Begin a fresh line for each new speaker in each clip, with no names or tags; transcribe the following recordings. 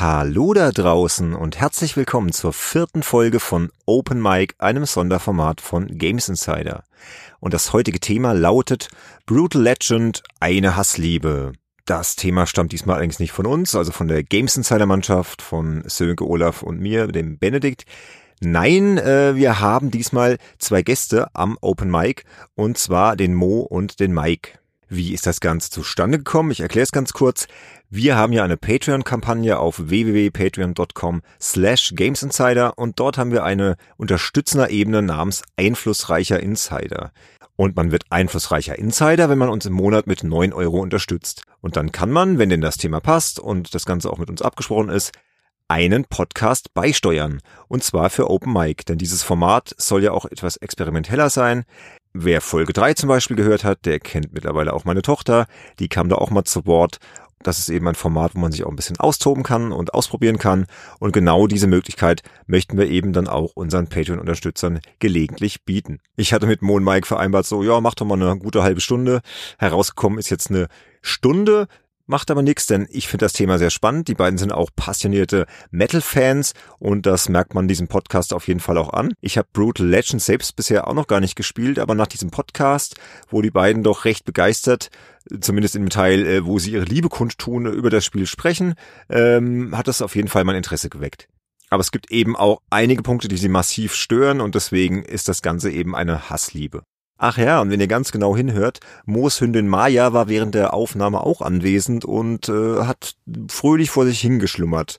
Hallo da draußen und herzlich willkommen zur vierten Folge von Open Mic, einem Sonderformat von Games Insider. Und das heutige Thema lautet Brutal Legend, eine Hassliebe. Das Thema stammt diesmal allerdings nicht von uns, also von der Games Insider Mannschaft, von Sönke Olaf und mir, dem Benedikt. Nein, äh, wir haben diesmal zwei Gäste am Open Mic und zwar den Mo und den Mike. Wie ist das Ganze zustande gekommen? Ich erkläre es ganz kurz. Wir haben ja eine Patreon-Kampagne auf www.patreon.com slash gamesinsider und dort haben wir eine Unterstützerebene namens Einflussreicher Insider. Und man wird einflussreicher Insider, wenn man uns im Monat mit neun Euro unterstützt. Und dann kann man, wenn denn das Thema passt und das Ganze auch mit uns abgesprochen ist, einen Podcast beisteuern. Und zwar für Open Mic, denn dieses Format soll ja auch etwas experimenteller sein. Wer Folge 3 zum Beispiel gehört hat, der kennt mittlerweile auch meine Tochter. Die kam da auch mal zu Wort das ist eben ein Format, wo man sich auch ein bisschen austoben kann und ausprobieren kann. Und genau diese Möglichkeit möchten wir eben dann auch unseren Patreon-Unterstützern gelegentlich bieten. Ich hatte mit Mo und Mike vereinbart, so, ja, mach doch mal eine gute halbe Stunde. Herausgekommen ist jetzt eine Stunde. Macht aber nichts, denn ich finde das Thema sehr spannend. Die beiden sind auch passionierte Metal-Fans und das merkt man diesem Podcast auf jeden Fall auch an. Ich habe Brutal Legends selbst bisher auch noch gar nicht gespielt, aber nach diesem Podcast, wo die beiden doch recht begeistert, zumindest im Teil, äh, wo sie ihre Liebe kundtun, über das Spiel sprechen, ähm, hat das auf jeden Fall mein Interesse geweckt. Aber es gibt eben auch einige Punkte, die sie massiv stören und deswegen ist das Ganze eben eine Hassliebe. Ach ja, und wenn ihr ganz genau hinhört, Moos Hündin Maya war während der Aufnahme auch anwesend und äh, hat fröhlich vor sich hingeschlummert.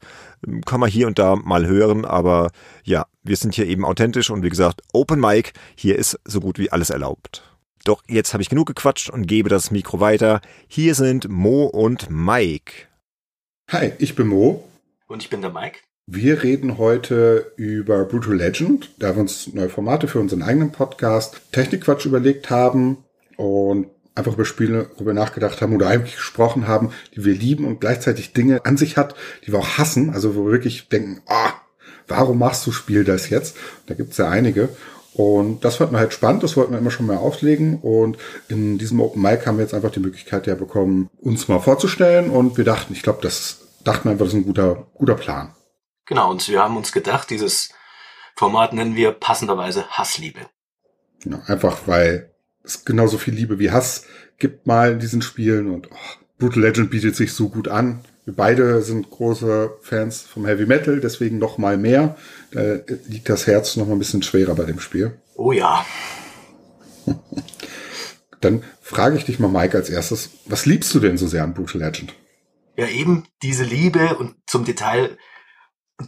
Kann man hier und da mal hören, aber ja, wir sind hier eben authentisch und wie gesagt, Open Mic, hier ist so gut wie alles erlaubt. Doch jetzt habe ich genug gequatscht und gebe das Mikro weiter. Hier sind Mo und Mike.
Hi, ich bin Mo.
Und ich bin der Mike.
Wir reden heute über Brutal Legend, da wir uns neue Formate für unseren eigenen Podcast Technikquatsch überlegt haben und einfach über Spiele darüber nachgedacht haben oder eigentlich gesprochen haben, die wir lieben und gleichzeitig Dinge an sich hat, die wir auch hassen, also wo wir wirklich denken, ah, warum machst du Spiel das jetzt? Da gibt's ja einige. Und das fanden wir halt spannend, das wollten wir immer schon mal auflegen. Und in diesem Open Mic haben wir jetzt einfach die Möglichkeit ja bekommen, uns mal vorzustellen. Und wir dachten, ich glaube, das dachten wir einfach, das ist ein guter, guter Plan.
Genau, und wir haben uns gedacht, dieses Format nennen wir passenderweise Hassliebe.
Genau, einfach weil es genauso viel Liebe wie Hass gibt mal in diesen Spielen und oh, Brutal Legend bietet sich so gut an. Wir beide sind große Fans vom Heavy Metal, deswegen noch mal mehr. Da liegt das Herz noch mal ein bisschen schwerer bei dem Spiel.
Oh ja.
Dann frage ich dich mal, Mike, als erstes, was liebst du denn so sehr an Brutal Legend?
Ja, eben diese Liebe und zum Detail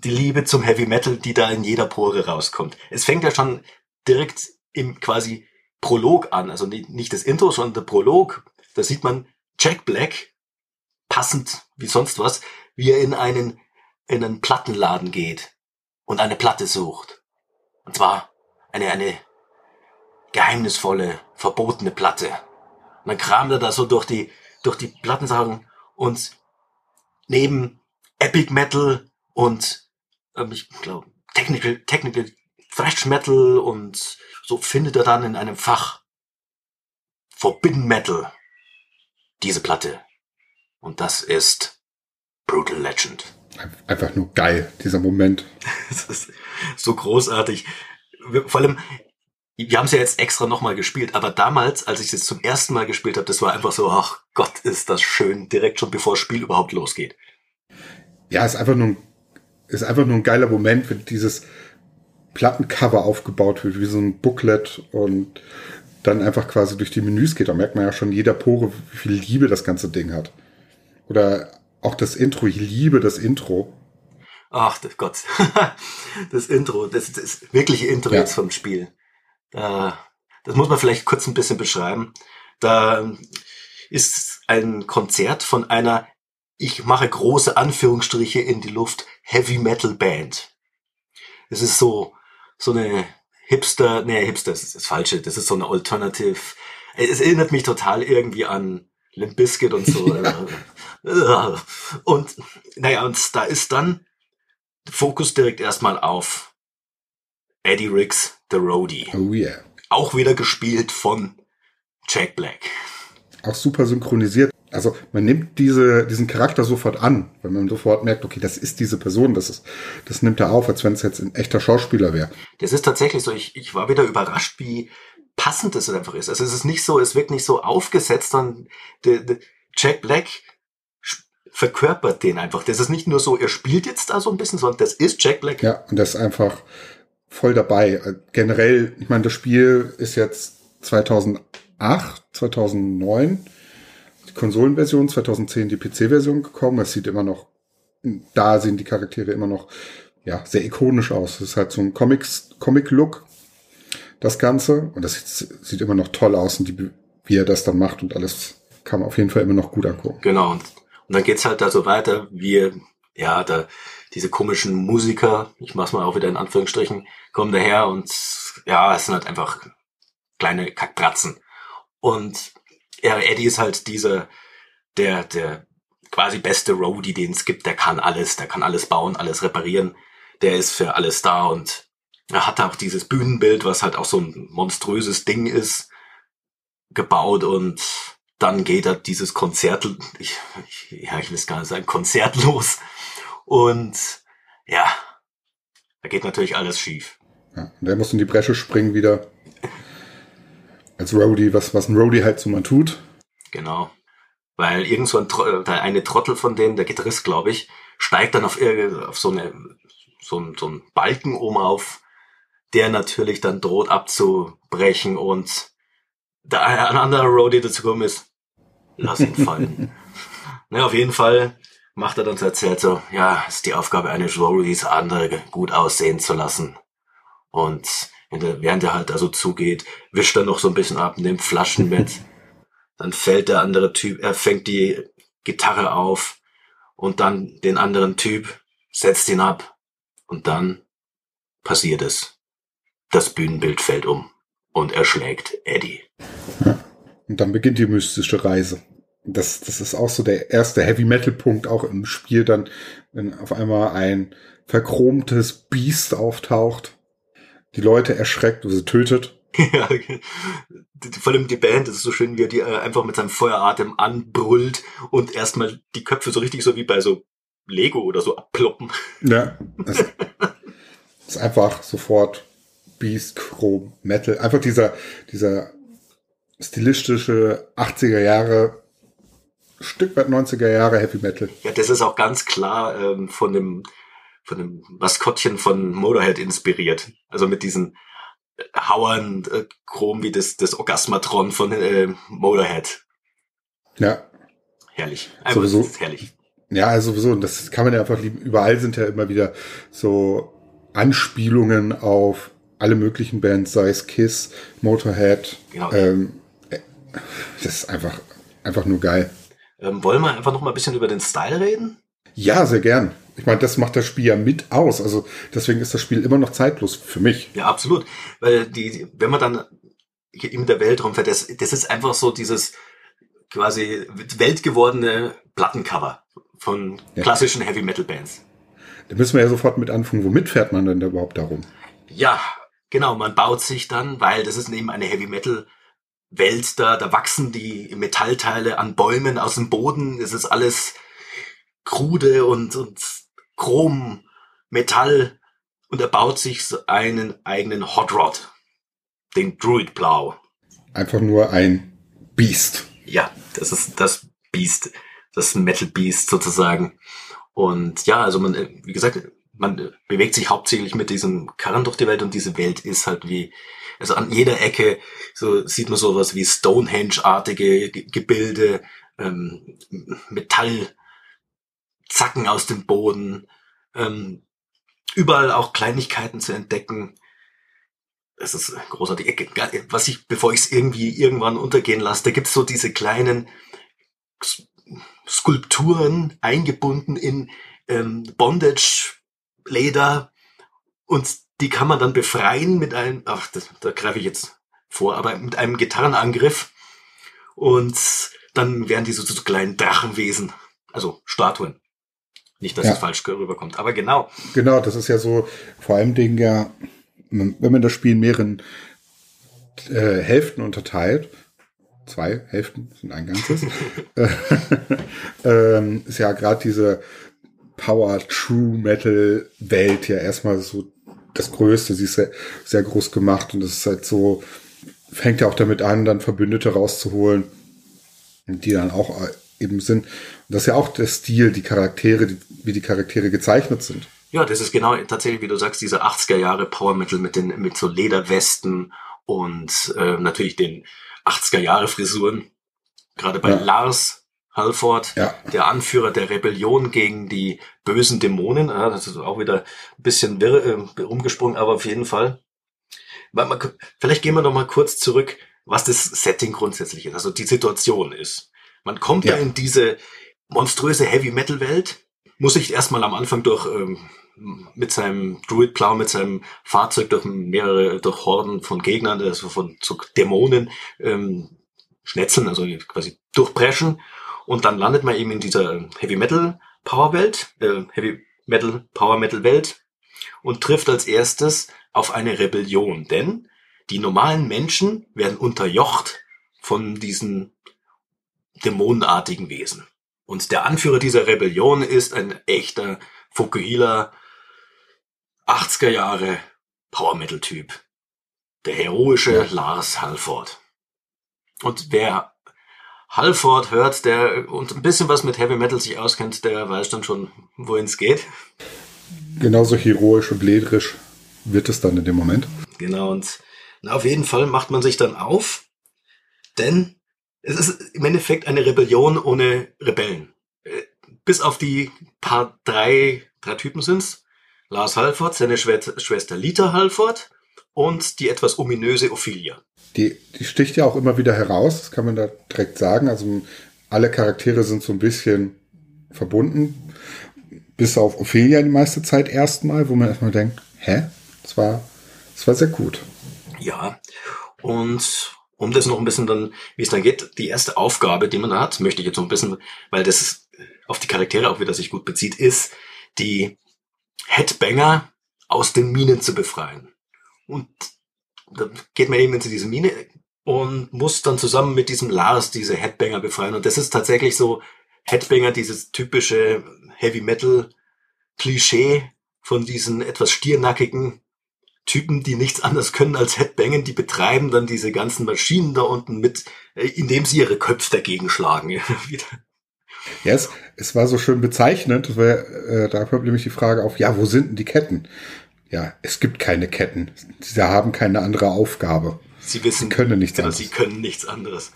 die Liebe zum Heavy Metal, die da in jeder Pore rauskommt. Es fängt ja schon direkt im quasi Prolog an, also nicht das Intro, sondern der Prolog. Da sieht man Jack Black, passend wie sonst was, wie er in einen, in einen Plattenladen geht und eine Platte sucht. Und zwar eine, eine geheimnisvolle, verbotene Platte. Und dann kramt er da so durch die, durch die Plattensachen und neben Epic Metal und ähm, ich glaube, Technical, Technical Thrash Metal und so findet er dann in einem Fach Forbidden Metal diese Platte. Und das ist Brutal Legend.
Einfach nur geil, dieser Moment.
das ist so großartig. Vor allem, wir haben es ja jetzt extra nochmal gespielt, aber damals, als ich es zum ersten Mal gespielt habe, das war einfach so, ach Gott, ist das schön, direkt schon bevor das Spiel überhaupt losgeht.
Ja, ist einfach nur ein ist einfach nur ein geiler Moment, wenn dieses Plattencover aufgebaut wird, wie so ein Booklet und dann einfach quasi durch die Menüs geht. Da merkt man ja schon jeder Pore, wie viel Liebe das ganze Ding hat. Oder auch das Intro. Ich liebe das Intro.
Ach Gott. das Intro, das, das wirkliche Intro ja. jetzt vom Spiel. Da, das muss man vielleicht kurz ein bisschen beschreiben. Da ist ein Konzert von einer ich mache große Anführungsstriche in die Luft, Heavy Metal Band. Es ist so, so eine Hipster, nee, Hipster ist das Falsche, das ist so eine Alternative. Es erinnert mich total irgendwie an Limp Bizkit und so. und, naja, und da ist dann Fokus direkt erstmal auf Eddie Riggs, The Roadie.
Oh yeah.
Auch wieder gespielt von Jack Black.
Auch super synchronisiert. Also man nimmt diese, diesen Charakter sofort an, weil man sofort merkt, okay, das ist diese Person, das ist, das nimmt er auf, als wenn es jetzt ein echter Schauspieler wäre.
Das ist tatsächlich so. Ich, ich war wieder überrascht, wie passend es einfach ist. Also es ist nicht so, es wirkt nicht so aufgesetzt, sondern der, der Jack Black verkörpert den einfach. Das ist nicht nur so, er spielt jetzt da so ein bisschen, sondern das ist Jack Black.
Ja, und das ist einfach voll dabei. Generell, ich meine, das Spiel ist jetzt 2008, 2009 die Konsolenversion, 2010 die PC-Version gekommen. Es sieht immer noch, da sehen die Charaktere immer noch ja, sehr ikonisch aus. Es ist halt so ein Comics, Comic-Look, das Ganze. Und das sieht, sieht immer noch toll aus und die, wie er das dann macht und alles kann man auf jeden Fall immer noch gut angucken.
Genau. Und, und dann geht's halt da so weiter, wie, ja, da, diese komischen Musiker, ich mach's mal auch wieder in Anführungsstrichen, kommen daher und ja, es sind halt einfach kleine Kackbratzen. Und ja, Eddie ist halt dieser, der, der quasi beste Roadie, den es gibt, der kann alles, der kann alles bauen, alles reparieren, der ist für alles da und er hat auch dieses Bühnenbild, was halt auch so ein monströses Ding ist, gebaut und dann geht er dieses Konzert, ich, ich, ja, ich will es gar nicht sagen, Konzert los und ja, da geht natürlich alles schief.
Ja, und er muss in die Bresche springen wieder. Als Roadie, was, was ein Roadie halt so mal tut.
Genau. Weil irgend so ein, der eine Trottel von denen, der Gitarrist, glaube ich, steigt dann auf, auf so, eine, so, ein, so einen Balken oben auf, der natürlich dann droht abzubrechen und da ein anderer Roadie dazu kommen ist, lass ihn fallen. Na, auf jeden Fall macht er dann so erzählt so, ja, ist die Aufgabe eines Roadies, andere gut aussehen zu lassen. Und während er halt also zugeht, wischt er noch so ein bisschen ab, nimmt Flaschen mit. Dann fällt der andere Typ, er fängt die Gitarre auf und dann den anderen Typ, setzt ihn ab und dann passiert es. Das Bühnenbild fällt um und erschlägt Eddie.
Und dann beginnt die mystische Reise. Das, das ist auch so der erste Heavy Metal Punkt auch im Spiel dann, wenn auf einmal ein verchromtes Biest auftaucht die Leute erschreckt, sie tötet.
ja, vor allem die Band, das ist so schön, wie er die äh, einfach mit seinem Feueratem anbrüllt und erstmal die Köpfe so richtig so wie bei so Lego oder so abploppen.
Ja. Das ist einfach sofort Beast, Chrome, Metal. Einfach dieser, dieser stilistische 80er Jahre, Stück weit 90er Jahre Heavy Metal.
Ja, das ist auch ganz klar ähm, von dem von dem Maskottchen von Motorhead inspiriert. Also mit diesen Hauern äh, Chrom wie das, das Orgasmatron von äh, Motorhead.
Ja.
Herrlich. Einfach sowieso, herrlich.
Ja, also sowieso. Und das kann man ja einfach lieben. Überall sind ja immer wieder so Anspielungen auf alle möglichen Bands, sei es Kiss, Motorhead. Genau. Ähm, äh, das ist einfach, einfach nur geil.
Ähm, wollen wir einfach noch mal ein bisschen über den Style reden?
Ja, sehr gern. Ich meine, das macht das Spiel ja mit aus. Also deswegen ist das Spiel immer noch zeitlos für mich.
Ja, absolut. Weil die, wenn man dann in der Welt rumfährt, das, das ist einfach so dieses quasi weltgewordene Plattencover von klassischen ja. Heavy Metal Bands.
Da müssen wir ja sofort mit anfangen. Womit fährt man denn da überhaupt darum?
Ja, genau. Man baut sich dann, weil das ist eben eine Heavy Metal Welt da, da wachsen die Metallteile an Bäumen aus dem Boden. Es ist alles krude und, und Chrom, Metall und er baut sich einen eigenen Hot Rod, den Druid Blau.
Einfach nur ein Beast.
Ja, das ist das Beast, das Metal Beast sozusagen. Und ja, also man, wie gesagt, man bewegt sich hauptsächlich mit diesem Karren durch die Welt und diese Welt ist halt wie, also an jeder Ecke so sieht man sowas wie Stonehenge-artige Gebilde, ähm, Metall, Zacken aus dem Boden, ähm, überall auch Kleinigkeiten zu entdecken. Es ist großartig. Was ich, bevor ich es irgendwie irgendwann untergehen lasse, da gibt's so diese kleinen Skulpturen eingebunden in ähm, Bondage-Leder und die kann man dann befreien mit einem, ach, das, da greife ich jetzt vor, aber mit einem Gitarrenangriff und dann werden die so zu so kleinen Drachenwesen, also Statuen. Nicht, dass ja. es falsch rüberkommt, aber genau.
Genau, das ist ja so, vor allem Dingen ja, wenn man das Spiel in mehreren äh, Hälften unterteilt, zwei Hälften sind ein Ganzes, ähm, ist ja gerade diese Power True Metal Welt ja erstmal so das Größte. Sie ist sehr, sehr groß gemacht und es ist halt so, fängt ja auch damit an, dann Verbündete rauszuholen, die dann auch eben sind. Und das ist ja auch der Stil, die Charaktere, die, wie die Charaktere gezeichnet sind.
Ja, das ist genau tatsächlich, wie du sagst, diese 80er Jahre Power Metal mit den mit so Lederwesten und äh, natürlich den 80er Jahre Frisuren. Gerade bei ja. Lars Halford, ja. der Anführer der Rebellion gegen die bösen Dämonen. Ja, das ist auch wieder ein bisschen wirr, äh, rumgesprungen, aber auf jeden Fall. Vielleicht gehen wir noch mal kurz zurück, was das Setting grundsätzlich ist, also die Situation ist. Man kommt ja, ja in diese monströse Heavy Metal Welt, muss sich erstmal am Anfang durch ähm, mit seinem Druid Plow, mit seinem Fahrzeug durch mehrere, durch Horden von Gegnern, also von so Dämonen ähm, schnetzeln, also quasi durchpreschen. Und dann landet man eben in dieser Heavy Metal Power Welt, äh, Heavy Metal Power Metal Welt und trifft als erstes auf eine Rebellion, denn die normalen Menschen werden unterjocht von diesen dämonenartigen Wesen. Und der Anführer dieser Rebellion ist ein echter Fukuhila 80er Jahre Power Metal Typ. Der heroische. Lars Halford. Und wer Halford hört, der und ein bisschen was mit Heavy Metal sich auskennt, der weiß dann schon, wohin es geht.
Genauso heroisch und ledrisch wird es dann in dem Moment.
Genau, und na, auf jeden Fall macht man sich dann auf, denn es ist im Endeffekt eine Rebellion ohne Rebellen. Äh, bis auf die paar drei, drei Typen sind's. Lars Halford, seine Schwester Lita Halford und die etwas ominöse Ophelia.
Die, die sticht ja auch immer wieder heraus, das kann man da direkt sagen. Also alle Charaktere sind so ein bisschen verbunden. Bis auf Ophelia die meiste Zeit erstmal, wo man erstmal denkt, hä? Das war, das war sehr gut.
Ja, und um das noch ein bisschen dann, wie es dann geht, die erste Aufgabe, die man da hat, möchte ich jetzt so ein bisschen, weil das auf die Charaktere auch wieder sich gut bezieht, ist, die Headbanger aus den Minen zu befreien. Und da geht man eben into diese Mine und muss dann zusammen mit diesem Lars diese Headbanger befreien. Und das ist tatsächlich so Headbanger, dieses typische Heavy Metal Klischee von diesen etwas stiernackigen Typen, die nichts anderes können als Headbangen, die betreiben dann diese ganzen Maschinen da unten mit, äh, indem sie ihre Köpfe dagegen schlagen.
Ja, es, es war so schön bezeichnend, weil äh, da kommt nämlich die Frage auf, ja, wo sind denn die Ketten? Ja, es gibt keine Ketten. Sie haben keine andere Aufgabe.
Sie wissen, sie können nichts genau, anderes. Sie können nichts anderes.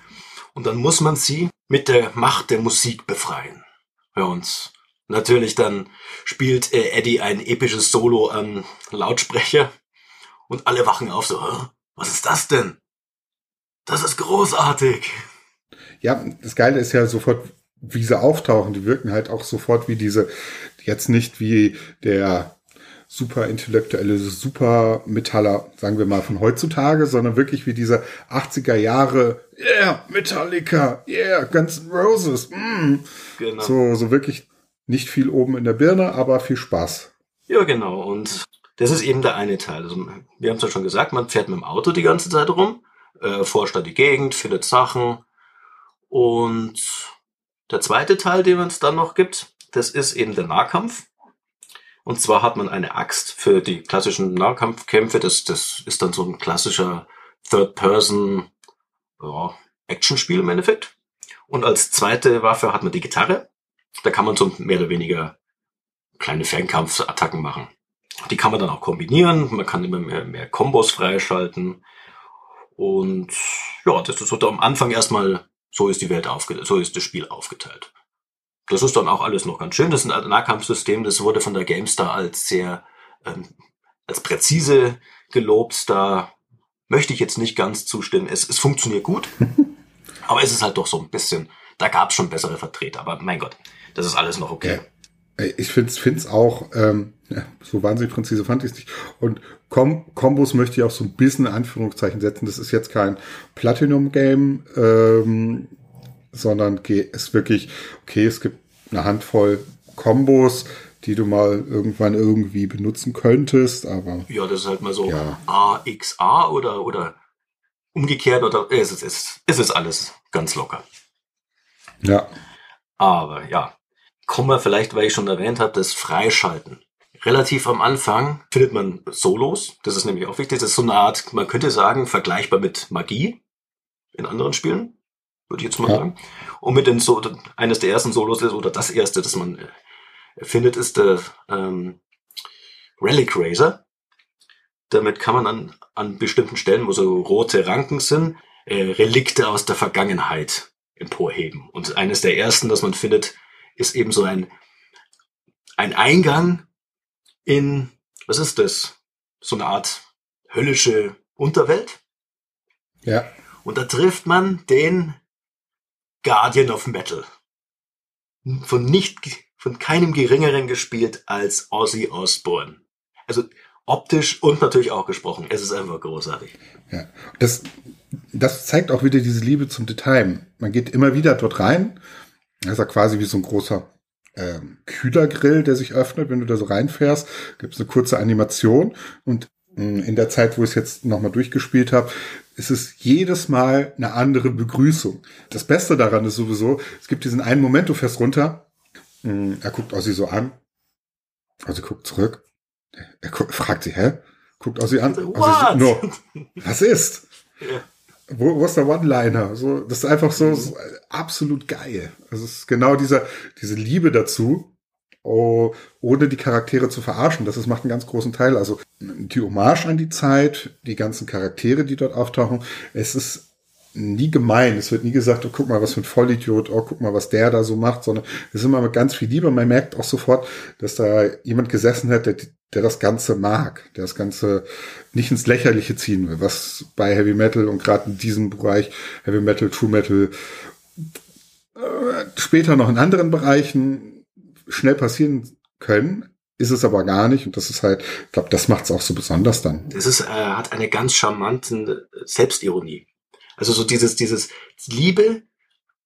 Und dann muss man sie mit der Macht der Musik befreien. Bei uns. Natürlich dann spielt äh, Eddie ein episches Solo an Lautsprecher und alle wachen auf so, was ist das denn? Das ist großartig.
Ja, das Geile ist ja sofort, wie sie auftauchen. Die wirken halt auch sofort wie diese, jetzt nicht wie der super intellektuelle Supermetaller, sagen wir mal von heutzutage, sondern wirklich wie diese 80er Jahre, yeah, Metallica, yeah, Guns N' Roses, mm. genau. so, so wirklich nicht viel oben in der Birne, aber viel Spaß.
Ja, genau. Und das ist eben der eine Teil. Also, wir haben es ja schon gesagt, man fährt mit dem Auto die ganze Zeit rum, äh, forscht da die Gegend, findet Sachen. Und der zweite Teil, den es dann noch gibt, das ist eben der Nahkampf. Und zwar hat man eine Axt für die klassischen Nahkampfkämpfe. Das, das ist dann so ein klassischer Third-Person ja, Actionspiel im Endeffekt. Und als zweite Waffe hat man die Gitarre. Da kann man so mehr oder weniger kleine Fernkampfattacken machen. Die kann man dann auch kombinieren. Man kann immer mehr, mehr Kombos freischalten. Und ja, das ist so am Anfang erstmal, so ist die Welt aufgeteilt, so ist das Spiel aufgeteilt. Das ist dann auch alles noch ganz schön. Das ist ein Nahkampfsystem, das wurde von der GameStar als sehr, ähm, als präzise gelobt. Da möchte ich jetzt nicht ganz zustimmen. Es, es funktioniert gut, aber es ist halt doch so ein bisschen, da gab es schon bessere Vertreter. Aber mein Gott, das ist alles noch okay. Ja.
Ich finde es auch, ähm, ja, so wahnsinnig präzise fand ich es nicht. Und Com Kombos möchte ich auch so ein bisschen in Anführungszeichen setzen. Das ist jetzt kein Platinum-Game, ähm, sondern ist wirklich, okay, es gibt eine Handvoll Kombos, die du mal irgendwann irgendwie benutzen könntest, aber.
Ja, das ist halt mal so ja. AXA oder, oder umgekehrt oder es ist, es ist alles ganz locker.
Ja.
Aber ja, kommen wir vielleicht, weil ich schon erwähnt habe, das Freischalten. Relativ am Anfang findet man Solos. Das ist nämlich auch wichtig. Das ist so eine Art, man könnte sagen, vergleichbar mit Magie in anderen Spielen. Würde ich jetzt mal
Ja.
sagen. Und mit den so eines der ersten Solos ist, oder das erste, das man äh, findet, ist der ähm, Relic Razor. Damit kann man an, an bestimmten Stellen, wo so rote Ranken sind, äh, Relikte aus der Vergangenheit emporheben. Und eines der ersten, das man findet, ist eben so ein, ein Eingang in, was ist das? So eine Art höllische Unterwelt.
Ja.
Und da trifft man den Guardian of Metal. Von nicht, von keinem geringeren gespielt als Ozzy Osbourne. Also optisch und natürlich auch gesprochen. Es ist einfach großartig.
Ja, das, das zeigt auch wieder diese Liebe zum Detail. Man geht immer wieder dort rein. Das ist ja quasi wie so ein großer ähm, Kühlergrill, der sich öffnet, wenn du da so reinfährst. Gibt es eine kurze Animation und mh, in der Zeit, wo ich es jetzt nochmal durchgespielt habe, ist es jedes Mal eine andere Begrüßung. Das Beste daran ist sowieso, es gibt diesen einen Moment, du fährst runter, mh, er guckt Ossi so an, Ossi guckt zurück, er gu fragt sie, hä? Guckt Ossi an, Ossi so,
What?
no, was ist?
Ja.
Wo, wo ist der One-Liner? So, das ist einfach so, so absolut geil. Also es ist genau dieser, diese Liebe dazu, oh, ohne die Charaktere zu verarschen. Das ist, macht einen ganz großen Teil. Also die Hommage an die Zeit, die ganzen Charaktere, die dort auftauchen. Es ist nie gemein. Es wird nie gesagt, oh, guck mal, was für ein Vollidiot, oh, guck mal, was der da so macht, sondern es ist immer mit ganz viel Liebe. Man merkt auch sofort, dass da jemand gesessen hat, der, der das Ganze mag, der das Ganze nicht ins Lächerliche ziehen will, was bei Heavy Metal und gerade in diesem Bereich Heavy Metal, True Metal äh, später noch in anderen Bereichen schnell passieren können, ist es aber gar nicht und das ist halt, ich glaube, das macht es auch so besonders dann.
Das ist, äh, hat eine ganz charmante Selbstironie. Also so dieses, dieses Liebe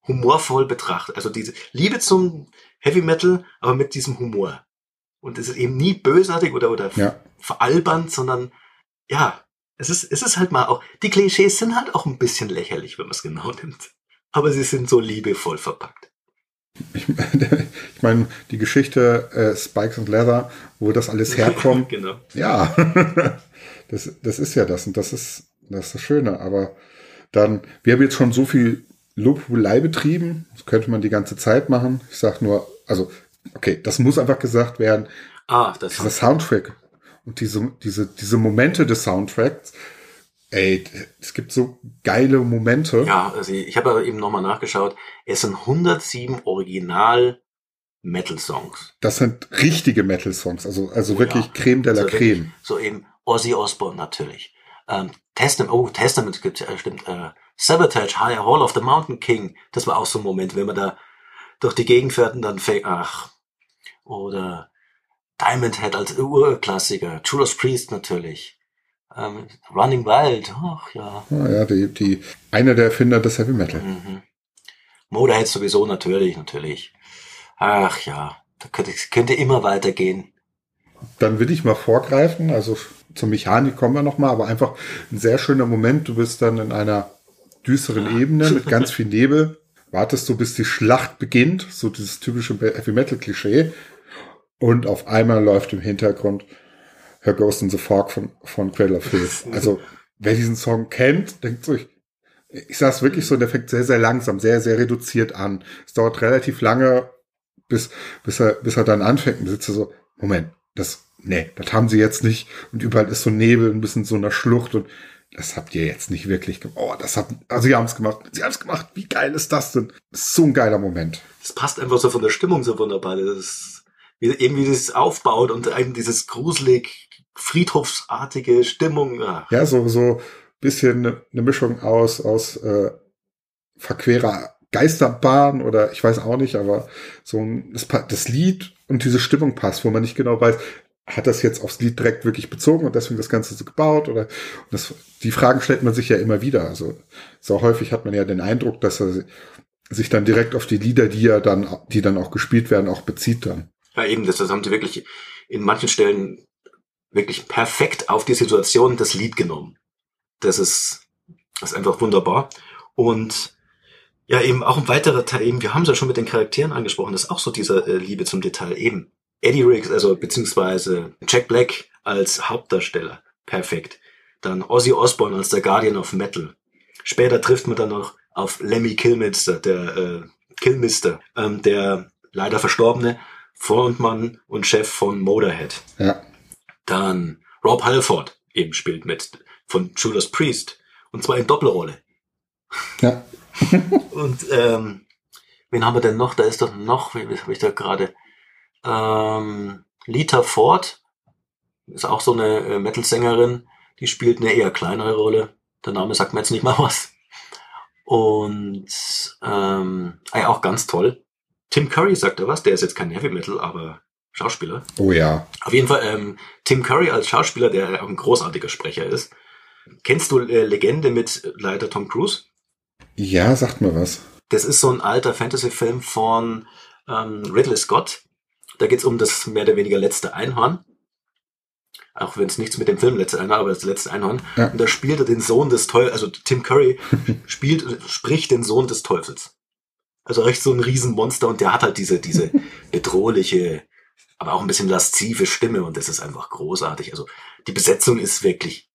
humorvoll betrachtet. Also diese Liebe zum Heavy Metal, aber mit diesem Humor. Und es ist eben nie bösartig oder, oder
Ja.
veralbernd, sondern ja, es ist, es ist halt mal auch, die Klischees sind halt auch ein bisschen lächerlich, wenn man es genau nimmt. Aber sie sind so liebevoll verpackt.
Ich, ich meine, die Geschichte äh, Spikes and Leather, wo das alles herkommt,
genau.
ja, das, das ist ja das und das ist das, ist das Schöne. Aber dann, wir haben jetzt schon so viel Lobhudelei betrieben, das könnte man die ganze Zeit machen. Ich sag nur, also, okay, das muss einfach gesagt werden,
Ah, das
dieser Soundtrack und diese, diese, diese Momente des Soundtracks, ey, es gibt so geile Momente.
Ja, also ich habe aber eben nochmal nachgeschaut. Es sind 107 Original Metal Songs.
Das sind richtige Metal-Songs, also, also
Oh
wirklich
ja.
Creme de la
Also
Creme.
So eben Ozzy Osbourne natürlich. Ähm, Testament, oh, Testament gibt äh, stimmt. Äh, Sabotage, High Hall of the Mountain King. Das war auch so ein Moment, wenn man da durch die Gegend fährt und dann fängt, ach. Oder Diamond Head als Urklassiker. Judas Priest natürlich. Ähm, Running Wild, ach ja.
Ah, ja, die, die, einer der Erfinder des Heavy Metal.
Mhm. Motorhead sowieso natürlich, natürlich. Ach ja, da könnte, könnte immer weitergehen.
Dann will ich mal vorgreifen, also zur Mechanik kommen wir noch mal, aber einfach ein sehr schöner Moment. Du bist dann in einer düsteren Ebene mit ganz viel Nebel. Wartest du, bis die Schlacht beginnt, so dieses typische Heavy Metal Klischee. Und auf einmal läuft im Hintergrund Her Ghost in the Fog von, von Cradle of Filth. Also, wer diesen Song kennt, denkt sich, ich sag's wirklich so, der fängt sehr, sehr langsam, sehr, sehr reduziert an. Es dauert relativ lange, bis, bis er, bis er dann anfängt und sitzt so, Moment, das, nee, das haben sie jetzt nicht. Und überall ist so Nebel, ein bisschen so einer Schlucht und das habt ihr jetzt nicht wirklich gemacht. Oh, das hat, also sie haben es gemacht. Sie haben es gemacht. Wie geil ist das denn? Das ist so ein geiler Moment.
Das passt einfach so von der Stimmung so wunderbar. Das ist, wie, eben wie das aufbaut und einem dieses gruselig, friedhofsartige Stimmung. Ach,
Ja, so, so bisschen eine ne Mischung aus, aus äh, verquerer Geisterbahn oder ich weiß auch nicht, aber so ein, das, das Lied und diese Stimmung passt, wo man nicht genau weiß, hat das jetzt aufs Lied direkt wirklich bezogen und deswegen das Ganze so gebaut oder und das, die Fragen stellt man sich ja immer wieder. Also so häufig hat man ja den Eindruck, dass er sich dann direkt auf die Lieder, die ja dann, die dann auch gespielt werden, auch bezieht dann.
Ja, eben, das, haben sie wirklich in manchen Stellen wirklich perfekt auf die Situation das Lied genommen. Das ist Das ist einfach wunderbar. Und ja, eben auch ein weiterer Teil, eben, wir haben es ja schon mit den Charakteren angesprochen, das ist auch so dieser äh, Liebe zum Detail. Eben Eddie Riggs, also beziehungsweise Jack Black als Hauptdarsteller. Perfekt. Dann Ozzy Osbourne als der Guardian of Metal. Später trifft man dann noch auf Lemmy Kilmister, der äh, Kilmister, ähm, der leider verstorbene Frontmann und Chef von Motorhead.
Ja.
Dann Rob Halford eben spielt mit von Judas Priest und zwar in Doppelrolle.
Ja.
und ähm, wen haben wir denn noch? Da ist doch noch, wie habe ich da gerade? Ähm, Lita Ford ist auch so eine äh, Metal-Sängerin, die spielt eine eher kleinere Rolle. Der Name sagt mir jetzt nicht mal was. Und ähm, ah auch ganz toll. Tim Curry sagt er was, der ist jetzt kein Heavy Metal, aber Schauspieler.
Oh ja.
Auf jeden Fall ähm, Tim Curry als Schauspieler, der auch ein großartiger Sprecher ist. Kennst du äh, Legende mit Leiter Tom Cruise?
Ja, sagt mir was.
Das ist so ein alter Fantasy-Film von ähm, Ridley Scott. Da geht's um das mehr oder weniger letzte Einhorn. Auch wenn es nichts mit dem Film letzte Einhorn, aber das letzte Einhorn.
Ja.
Und da spielt er den Sohn des Teufels, also Tim Curry spielt, spricht den Sohn des Teufels. Also recht so ein Riesenmonster und der hat halt diese, diese bedrohliche, aber auch ein bisschen laszive Stimme und das ist einfach großartig. Also die Besetzung ist wirklich.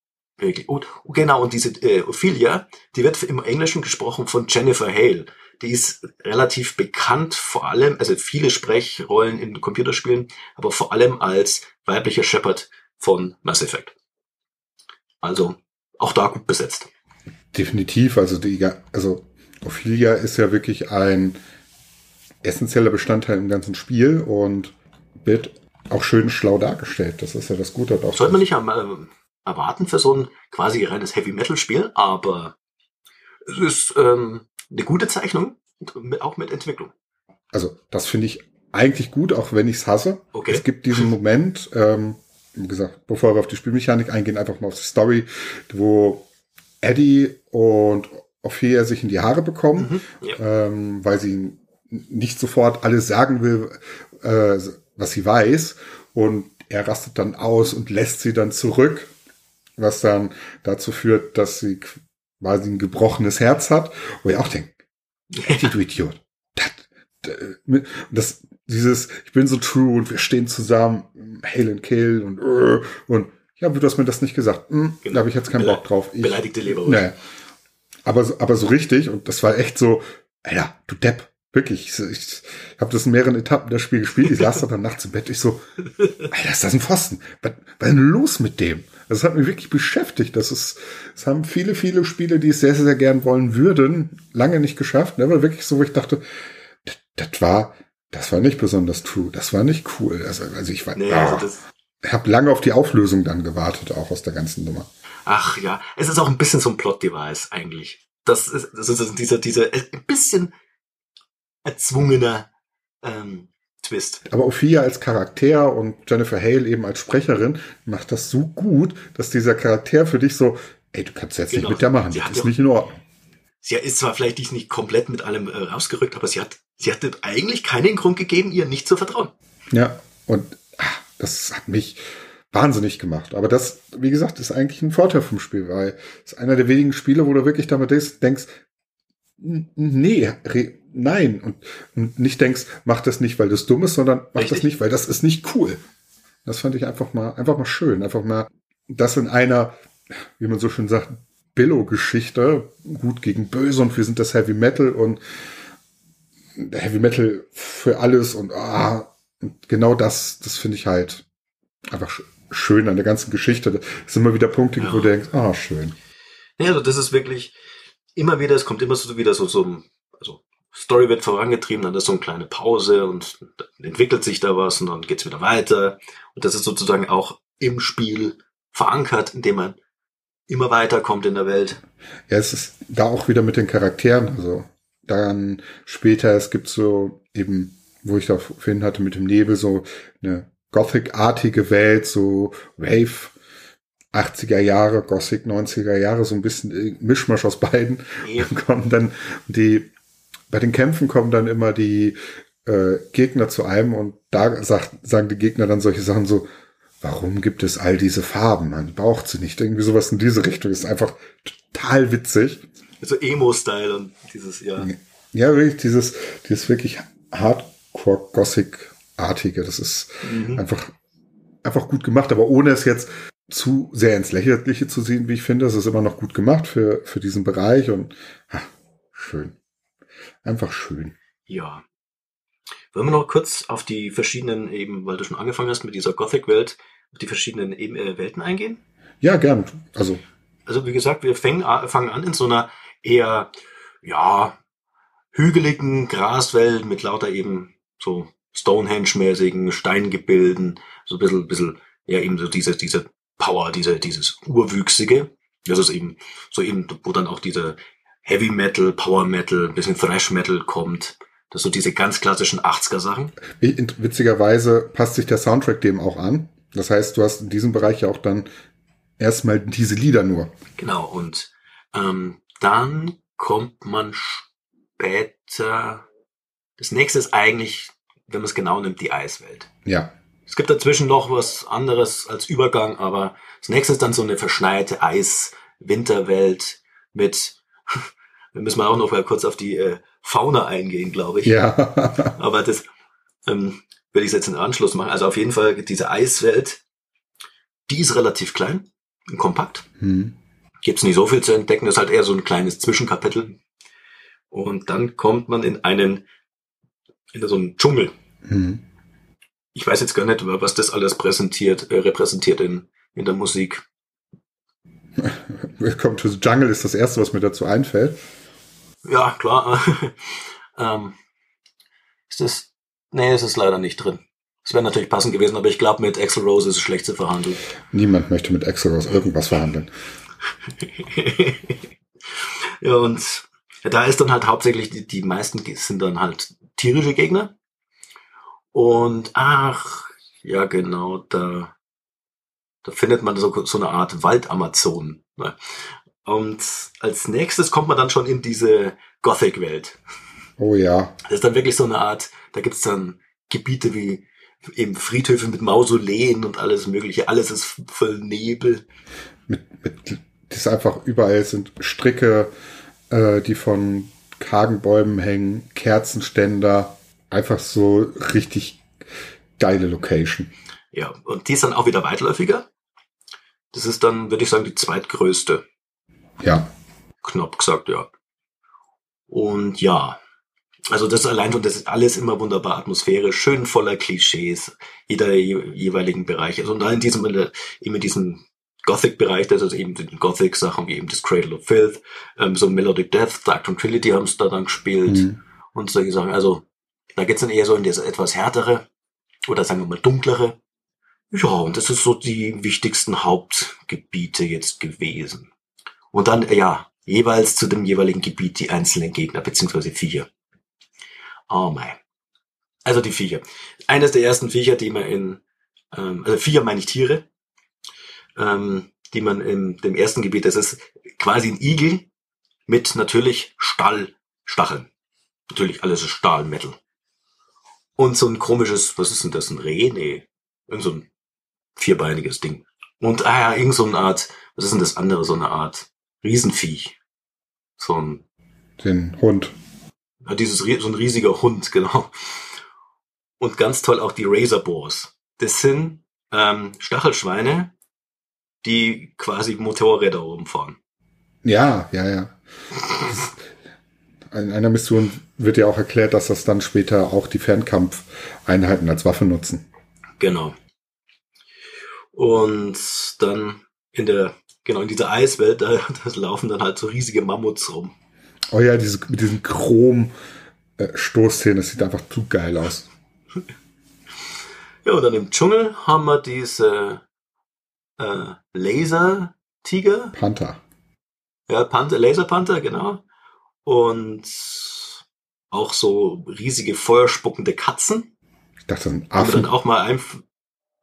Und genau, und diese äh, Ophelia, die wird im Englischen gesprochen von Jennifer Hale. Die ist relativ bekannt, vor allem, also viele Sprechrollen in Computerspielen, aber vor allem als weiblicher Shepard von Mass Effect. Also auch da gut besetzt.
Definitiv, also die, also Ophelia ist ja wirklich ein essentieller Bestandteil im ganzen Spiel und wird auch schön schlau dargestellt. Das ist ja das Gute
darauf. Sollte man nicht am, äh, erwarten für so ein quasi reines Heavy-Metal-Spiel, aber es ist ähm, eine gute Zeichnung, auch mit Entwicklung.
Also das finde ich eigentlich gut, auch wenn ich es hasse.
Okay.
Es gibt diesen Moment, ähm, wie gesagt, bevor wir auf die Spielmechanik eingehen, einfach mal auf die Story, wo Eddie und Ophelia sich in die Haare bekommen,
Mhm, ja.
ähm, weil sie nicht sofort alles sagen will, äh, was sie weiß. Und er rastet dann aus und lässt sie dann zurück, was dann dazu führt, dass sie quasi ein gebrochenes Herz hat. Wo ich auch denke, Eddie, du Idiot. Das, das, das, dieses, ich bin so true und wir stehen zusammen, Hail and Kill und, äh, und ja, du hast mir das nicht gesagt. Hm,
Genau.
Da habe ich jetzt keinen
Bele-
Bock drauf. Ich,
Beleidigte Leber.
Nee. Aber, so- aber so richtig, und das war echt so, Alter, du Depp, wirklich. Ich, ich habe das in mehreren Etappen das Spiel gespielt. Ich saß dann nachts im Bett. Ich so, Alter, ist das ein Pfosten? Was, was ist denn los mit dem? Das hat mich wirklich beschäftigt. Das ist, das haben viele, viele Spiele, die es sehr, sehr gern wollen würden, lange nicht geschafft. Ne? Aber wirklich so, wo ich dachte, das, das war, das war nicht besonders true. Das war nicht cool. Also, also ich war,
Nee,
ah,
also
habe lange auf die Auflösung dann gewartet, auch aus der ganzen Nummer.
ach ja, es ist auch ein bisschen so ein Plot-Device eigentlich. Das ist, das ist dieser, dieser äh, ein bisschen erzwungener ähm, Twist.
Aber Ophelia als Charakter und Jennifer Hale eben als Sprecherin macht das so gut, dass dieser Charakter für dich so, ey, du kannst jetzt
Genau.
nicht mit der machen,
Sie
das
hat
ist
ja-
nicht in Ordnung.
Sie ist zwar vielleicht nicht- nicht komplett mit allem äh, rausgerückt, aber sie hat, sie hatte eigentlich keinen Grund gegeben, ihr nicht zu vertrauen.
Ja, und ah, das hat mich wahnsinnig gemacht. Aber das, wie gesagt, ist eigentlich ein Vorteil vom Spiel, weil es ist einer der wenigen Spiele, wo du wirklich damit denkst, nee, nein. Und, und nicht denkst, mach das nicht, weil das dumm ist, sondern mach
Richtig.
das nicht, weil das ist nicht cool. Das fand ich einfach mal, einfach mal schön. Einfach mal das in einer, wie man so schön sagt, Billo-Geschichte, gut gegen böse und wir sind das Heavy Metal und der Heavy Metal für alles und ah, und genau das, das finde ich halt einfach sch schön an der ganzen Geschichte. Das sind immer wieder Punkte,
Ja.
wo du denkst, ah, schön.
Ja, also das ist wirklich immer wieder, es kommt immer so wieder so, so also Story wird vorangetrieben, dann ist so eine kleine Pause und entwickelt sich da was und dann geht's wieder weiter. Und das ist sozusagen auch im Spiel verankert, indem man immer weiterkommt in der Welt.
Ja, es ist da auch wieder mit den Charakteren, also dann später, es gibt so eben, wo ich da vorhin hatte mit dem Nebel, so eine Gothic-artige Welt, so Wave 80er Jahre, Gothic 90er Jahre, so ein bisschen äh, Mischmasch aus beiden. Dann kommen dann die, bei den Kämpfen kommen dann immer die äh, Gegner zu einem und da sagt, sagen die Gegner dann solche Sachen so, warum gibt es all diese Farben? Man braucht sie nicht. Irgendwie sowas in diese Richtung ist einfach total witzig.
So Emo-Style und dieses, ja.
Ja, wirklich, dieses, dieses wirklich Hardcore-Gothic-artige. Das ist
Mhm.
einfach, einfach gut gemacht, aber ohne es jetzt zu sehr ins Lächerliche zu sehen, wie ich finde. Es ist immer noch gut gemacht für, für diesen Bereich und ha, schön. Einfach schön.
Ja. Wollen wir noch kurz auf die verschiedenen eben, weil du schon angefangen hast mit dieser Gothic-Welt, auf die verschiedenen eben, äh, Welten eingehen?
Ja, gern. Also,
Also wie gesagt, wir fängen, a- fangen an in so einer eher, ja, hügeligen Graswelt mit lauter eben so Stonehenge-mäßigen Steingebilden, so ein bisschen, bisschen, ja eben so diese, diese Power, diese, dieses Urwüchsige. Das ist eben so eben, wo dann auch diese Heavy Metal, Power Metal, ein bisschen Thrash Metal kommt. Das sind so diese ganz klassischen 80er Sachen.
witzigerweise passt sich der Soundtrack dem auch an. Das heißt, du hast in diesem Bereich ja auch dann erstmal diese Lieder nur.
Genau, und ähm, dann kommt man später. Das nächste ist eigentlich, wenn man es genau nimmt, die Eiswelt.
Ja.
Es gibt dazwischen noch was anderes als Übergang, aber das nächste ist dann so eine verschneite Eis-Winterwelt mit, da müssen wir auch noch mal kurz auf die äh, Fauna eingehen, glaube ich.
Ja.
Aber das ähm, will ich jetzt in Anschluss machen. Also auf jeden Fall diese Eiswelt, die ist relativ klein und kompakt.
hm.
Gibt's nicht so viel zu entdecken, das ist halt eher so ein kleines Zwischenkapitel. Und dann kommt man in einen, in so einen Dschungel.
Hm.
Ich weiß jetzt gar nicht, was das alles präsentiert, äh, repräsentiert in, in der Musik.
Welcome to the Jungle ist das erste, was mir dazu einfällt.
Ja, klar. ähm, ist das, nee, es ist leider nicht drin. Es wäre natürlich passend gewesen, aber ich glaube, mit Axel Rose ist es schlecht zu verhandeln.
Niemand möchte mit Exodus irgendwas verhandeln.
ja, und da ist dann halt hauptsächlich, die, die meisten sind dann halt tierische Gegner. Und ach, ja genau, da, da findet man so, so eine Art Waldamazonen. Ne? Und als nächstes kommt man dann schon in diese Gothic-Welt.
Oh ja.
Das ist dann wirklich so eine Art, da gibt's dann Gebiete wie eben Friedhöfe mit Mausoleen und alles mögliche. Alles ist voll Nebel.
Mit, mit, das einfach überall sind Stricke, äh, die von kargen Bäumen hängen, Kerzenständer. Einfach so richtig geile Location.
Ja, und die ist dann auch wieder weitläufiger. Das ist dann, würde ich sagen, die zweitgrößte.
Ja.
Knapp gesagt, ja. Und ja, also das allein schon, das ist alles immer wunderbar atmosphärisch, schön voller Klischees, jeder je, jeweiligen Bereich. Also und da in diesem, eben in diesem Gothic-Bereich, das ist eben die Gothic-Sachen wie eben das Cradle of Filth, ähm, so Melodic Death, Dark Tranquility haben es da dann gespielt
Mhm.
und solche Sachen. Also da geht's dann eher so in das etwas härtere oder sagen wir mal dunklere. Ja, und das ist so die wichtigsten Hauptgebiete jetzt gewesen. Und dann, ja, jeweils zu dem jeweiligen Gebiet die einzelnen Gegner, beziehungsweise Viecher. Oh mein. Also die Viecher. Eines der ersten Viecher, die man in, ähm, also Viecher meine ich Tiere, ähm, die man in dem ersten Gebiet, das ist quasi ein Igel mit natürlich Stahlstacheln. Natürlich alles ist Stahlmetal. Und so ein komisches, was ist denn das, ein Reh? Nee, irgend so ein vierbeiniges Ding. Und ah ja, irgend so eine Art, was ist denn das andere, so eine Art Riesenviech. So ein,
Den Hund.
ja, dieses, so ein riesiger Hund, genau. Und ganz toll auch die Razor Boars. Das sind ähm, Stachelschweine, die quasi Motorräder rumfahren.
Ja, ja, ja. In einer Mission wird ja auch erklärt, dass das dann später auch die Fernkampfeinheiten als Waffe nutzen.
Genau. Und dann in der, genau, in dieser Eiswelt, da, laufen dann halt so riesige Mammuts rum.
Oh ja, diese, mit diesen Chrom-Stoßzähnen, das sieht einfach zu geil aus.
Ja, und dann im Dschungel haben wir diese äh, Laser-Tiger,
Panther.
ja, Panther, Laserpanther, genau. Und auch so riesige feuerspuckende Katzen.
Ich dachte, das sind
man dann
Affen.
auch mal ein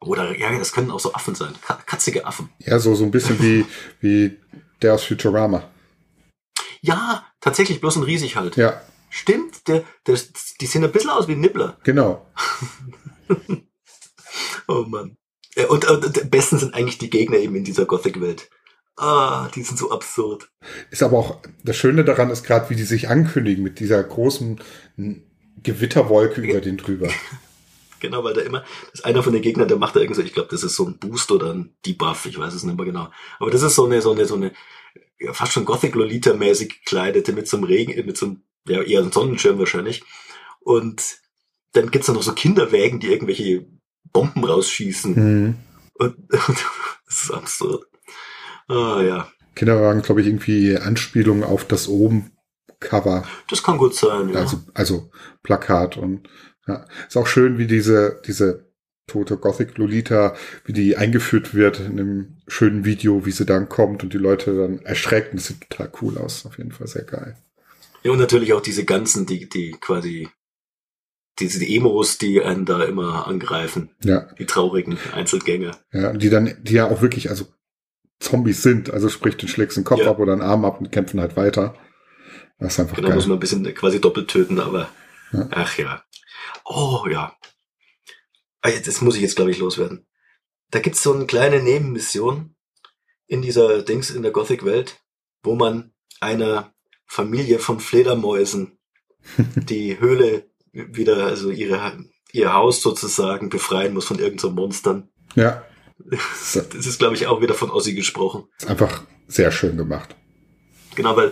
oder ja, das können auch so Affen sein, Ka katzige Affen.
Ja, so, so ein bisschen wie, wie der aus Futurama.
Ja, tatsächlich bloß ein riesig halt.
Ja,
Stimmt, der, der, die sehen ein bisschen aus wie Nibbler.
genau.
Oh Mann. Ja, und, und am besten sind eigentlich die Gegner eben in dieser Gothic-Welt. Ah, die sind so absurd.
Ist aber auch, das Schöne daran ist gerade, wie die sich ankündigen mit dieser großen Gewitterwolke über den drüber.
Genau, weil da immer, das ist einer von den Gegnern, der macht da irgendwie so, ich glaube, das ist so ein Boost oder ein Debuff, ich weiß es nicht mehr genau. Aber das ist so eine, so eine, so eine, ja, fast schon Gothic Lolita-mäßig gekleidete mit so einem Regen, mit so einem, ja, eher ein Sonnenschirm wahrscheinlich. Und dann gibt's da noch so Kinderwägen, die irgendwelche Bomben rausschießen.
Mhm.
Und, und das ist absurd. Ah, ja.
Kinderwagen, glaube ich, irgendwie Anspielung auf das oben-Cover.
Das kann gut sein, ja.
Also, also Plakat und ja. Ist auch schön, wie diese, diese tote Gothic Lolita, wie die eingeführt wird in einem schönen Video, wie sie dann kommt und die Leute dann erschrecken. Das sieht total cool aus. Auf jeden Fall sehr geil.
Ja, und natürlich auch diese ganzen, die, die quasi, diese Emos, die einen da immer angreifen.
Ja.
Die traurigen Einzelgänger.
Ja, die dann, die ja auch wirklich, also Zombies sind. Also sprich, du schlägst den Kopf
Ja.
ab oder einen Arm ab und kämpfen halt weiter. Das ist einfach
Genau, muss
geil.
man ein bisschen quasi doppelt töten, aber
Ja.
ach ja. Oh ja. Ah, jetzt- Das muss ich jetzt, glaube ich, loswerden. Da gibt's so eine kleine Nebenmission in dieser Dings in der Gothic-Welt, wo man einer Familie von Fledermäusen die Höhle wieder, also ihre, ihr Haus sozusagen befreien muss von irgendeinem Monstern.
Ja. Das ist
ist, glaube ich, auch wieder von Ossi gesprochen.
einfach sehr schön gemacht.
Genau, weil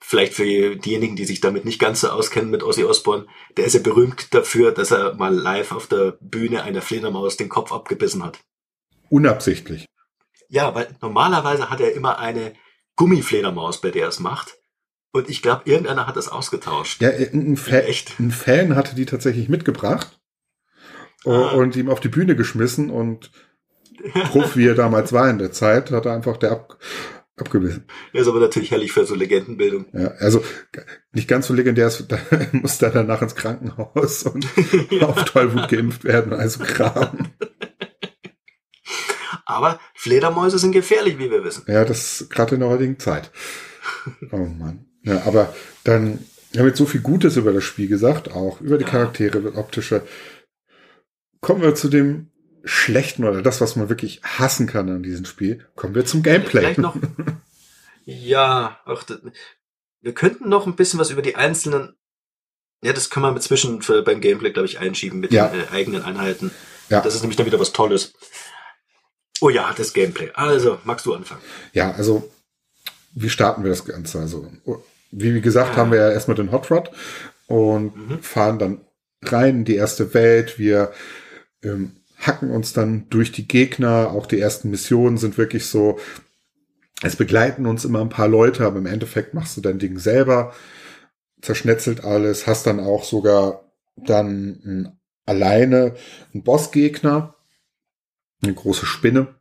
vielleicht für diejenigen, die sich damit nicht ganz so auskennen mit Ozzy Osbourne, der ist ja berühmt dafür, dass er mal live auf der Bühne einer Fledermaus den Kopf abgebissen hat.
Unabsichtlich.
Ja, weil normalerweise hat er immer eine Gummifledermaus, bei der er es macht. Und ich glaube, irgendeiner hat das ausgetauscht.
Ja, ein, Fa
Echt?
ein Fan hatte die tatsächlich mitgebracht
Ah.
und ihm auf die Bühne geschmissen und Prof, wie er damals war in der Zeit, hat er einfach der ab, abgebissen.
Er ist aber natürlich herrlich für so Legendenbildung.
Ja, also nicht ganz so legendär, ist, da muss er danach ins Krankenhaus und auf Tollwut geimpft werden, also Kram.
Aber Fledermäuse sind gefährlich, wie wir wissen.
Ja, das gerade in der heutigen Zeit. Oh Mann. Ja, aber dann wir haben jetzt so viel Gutes über das Spiel gesagt, auch über die
Ja.
Charaktere, über das optische. Kommen wir zu dem Schlechten oder das, was man wirklich hassen kann an diesem Spiel. Kommen wir zum Gameplay.
Noch. Ja, auch wir könnten noch ein bisschen was über die einzelnen. Ja, das können wir mit zwischen für, beim Gameplay, glaube ich, einschieben mit
Ja.
den äh, eigenen Einheiten.
Ja.
Das ist nämlich dann wieder was Tolles. Oh ja, das Gameplay. Also, magst du anfangen?
Ja, also wie starten wir das Ganze? Also wie, wie gesagt,
Ja.
haben wir ja erstmal den Hot Rod und
Mhm.
fahren dann rein in die erste Welt. Wir ähm, hacken uns dann durch die Gegner. Auch die ersten Missionen sind wirklich so, es begleiten uns immer ein paar Leute, aber im Endeffekt machst du dein Ding selber, zerschnetzelt alles, hast dann auch sogar dann ein, alleine einen Bossgegner, eine große Spinne,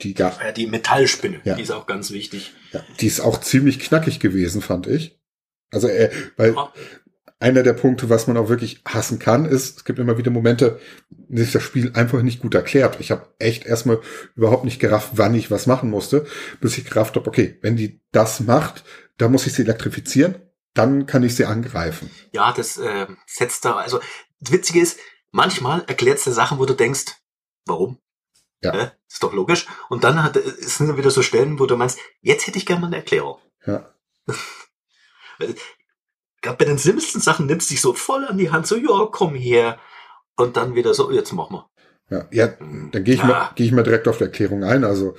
die gar,
Ja, die Metallspinne,
Ja.
die ist auch ganz wichtig.
ja, die ist auch ziemlich knackig gewesen, fand ich. Also, äh, weil
Ja.
Einer der Punkte, was man auch wirklich hassen kann, ist, es gibt immer wieder Momente, in denen sich das Spiel einfach nicht gut erklärt. Ich habe echt erstmal überhaupt nicht gerafft, wann ich was machen musste, bis ich gerafft habe, okay, wenn die das macht, dann muss ich sie elektrifizieren, dann kann ich sie angreifen.
Ja, das äh, setzt da, also das Witzige ist, manchmal erklärt es dir Sachen, wo du denkst, warum?
Ja.
Äh, ist doch logisch. Und dann hat, es sind wieder so Stellen, wo du meinst, jetzt hätte ich gerne mal eine Erklärung.
Ja,
Gerade bei den simpelsten Sachen nimmst du dich so voll an die Hand, so, ja, komm her. Und dann wieder so, jetzt machen wir.
ja, ja dann gehe ich, mal,
Ah.
gehe ich mal direkt auf die Erklärung ein. Also,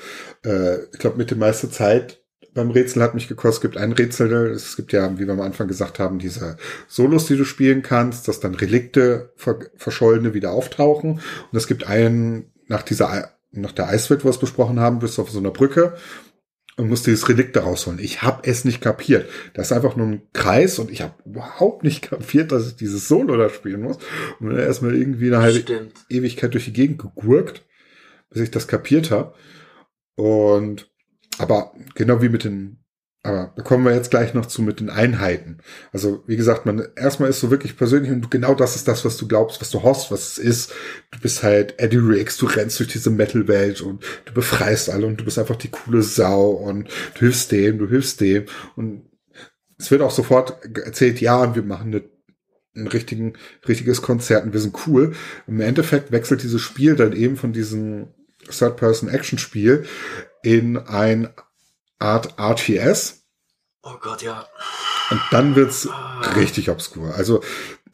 äh, ich glaube, mit der meiste Zeit beim Rätsel hat mich gekostet. Es gibt ein Rätsel, es gibt ja, wie wir am Anfang gesagt haben, diese Solos, die du spielen kannst, dass dann Relikte, ver verschollene wieder auftauchen. Und es gibt einen, nach dieser, nach der Eiswelt, wo wir es besprochen haben, bist du auf so einer Brücke und musst dieses Relikt da rausholen. Ich habe es nicht kapiert. Das ist einfach nur ein Kreis und ich habe überhaupt nicht kapiert, dass ich dieses Solo da spielen muss. Und bin dann erstmal irgendwie eine halbe
Stimmt.
Ewigkeit durch die Gegend gegurkt, bis ich das kapiert habe. Und aber genau wie mit den, aber da kommen wir jetzt gleich noch zu mit den Einheiten. Also wie gesagt, man erstmal ist so wirklich persönlich und genau das ist das, was du glaubst, was du hoffst, was es ist. Du bist halt Eddie Riggs, du rennst durch diese Metal-Welt und du befreist alle und du bist einfach die coole Sau und du hilfst dem, du hilfst dem und es wird auch sofort erzählt, ja, wir machen eine ein richtigen, richtiges Konzert und wir sind cool. Im Endeffekt wechselt dieses Spiel dann eben von diesen Third-Person-Action-Spiel in ein Art RTS.
Oh Gott, ja.
Und dann wird's richtig obskur. Also,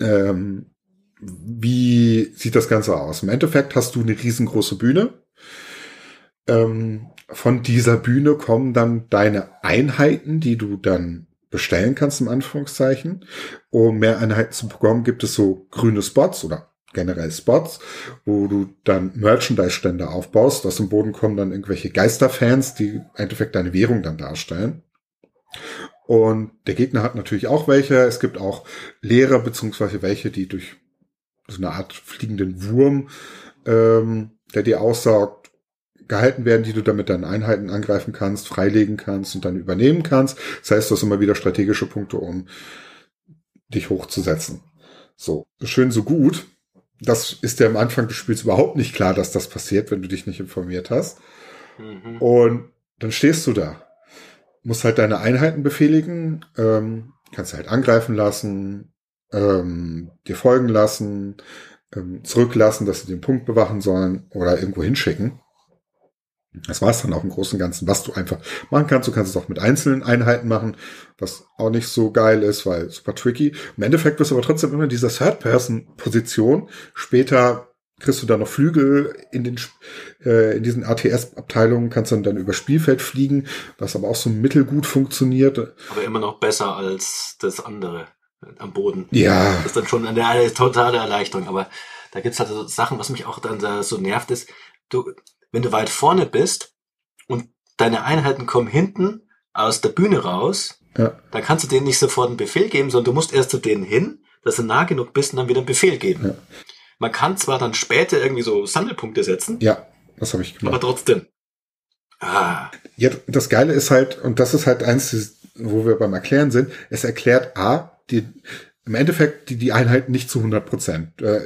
ähm, wie sieht das Ganze aus? Im Endeffekt hast du eine riesengroße Bühne. Ähm, von dieser Bühne kommen dann deine Einheiten, die du dann bestellen kannst, im Anführungszeichen. Um mehr Einheiten zu bekommen, gibt es so grüne Spots oder generell Spots, wo du dann Merchandise-Stände aufbaust. Aus dem Boden kommen dann irgendwelche Geisterfans, die im Endeffekt deine Währung dann darstellen. Und der Gegner hat natürlich auch welche. Es gibt auch Lehrer, beziehungsweise welche, die durch so eine Art fliegenden Wurm, ähm, der dir aussaugt, gehalten werden, die du damit deinen Einheiten angreifen kannst, freilegen kannst und dann übernehmen kannst. Das heißt, du hast immer wieder strategische Punkte, um dich hochzusetzen. So, schön so gut. Das ist dir am Anfang des Spiels überhaupt nicht klar, dass das passiert, wenn du dich nicht informiert hast. Mhm. Und dann stehst du da. Musst halt deine Einheiten befehligen, ähm, kannst halt angreifen lassen, ähm, dir folgen lassen, ähm, zurücklassen, dass sie den Punkt bewachen sollen oder irgendwo hinschicken. Das war es dann auch im Großen und Ganzen, was du einfach machen kannst. Du kannst es auch mit einzelnen Einheiten machen, was auch nicht so geil ist, weil super tricky. Im Endeffekt bist du aber trotzdem immer in dieser Third-Person-Position. Später kriegst du da noch Flügel in den äh, in diesen ATS-Abteilungen, kannst dann dann über Spielfeld fliegen, was aber auch so mittelgut funktioniert.
Aber immer noch besser als das andere am Boden.
Ja.
Das ist dann schon eine, eine totale Erleichterung. Aber da gibt's halt so Sachen, was mich auch dann da so nervt, ist, du, wenn du weit vorne bist und deine Einheiten kommen hinten aus der Bühne raus, ja. dann kannst du denen nicht sofort einen Befehl geben, sondern du musst erst zu denen hin, dass du nah genug bist und dann wieder einen Befehl geben. Ja. Man kann zwar dann später irgendwie so Sammelpunkte setzen.
Ja, das habe ich gemacht.
Aber trotzdem.
Ah. Ja, das Geile ist halt, und das ist halt eins, wo wir beim Erklären sind, es erklärt A, die, im Endeffekt die, die Einheiten nicht zu 100 Prozent. Äh,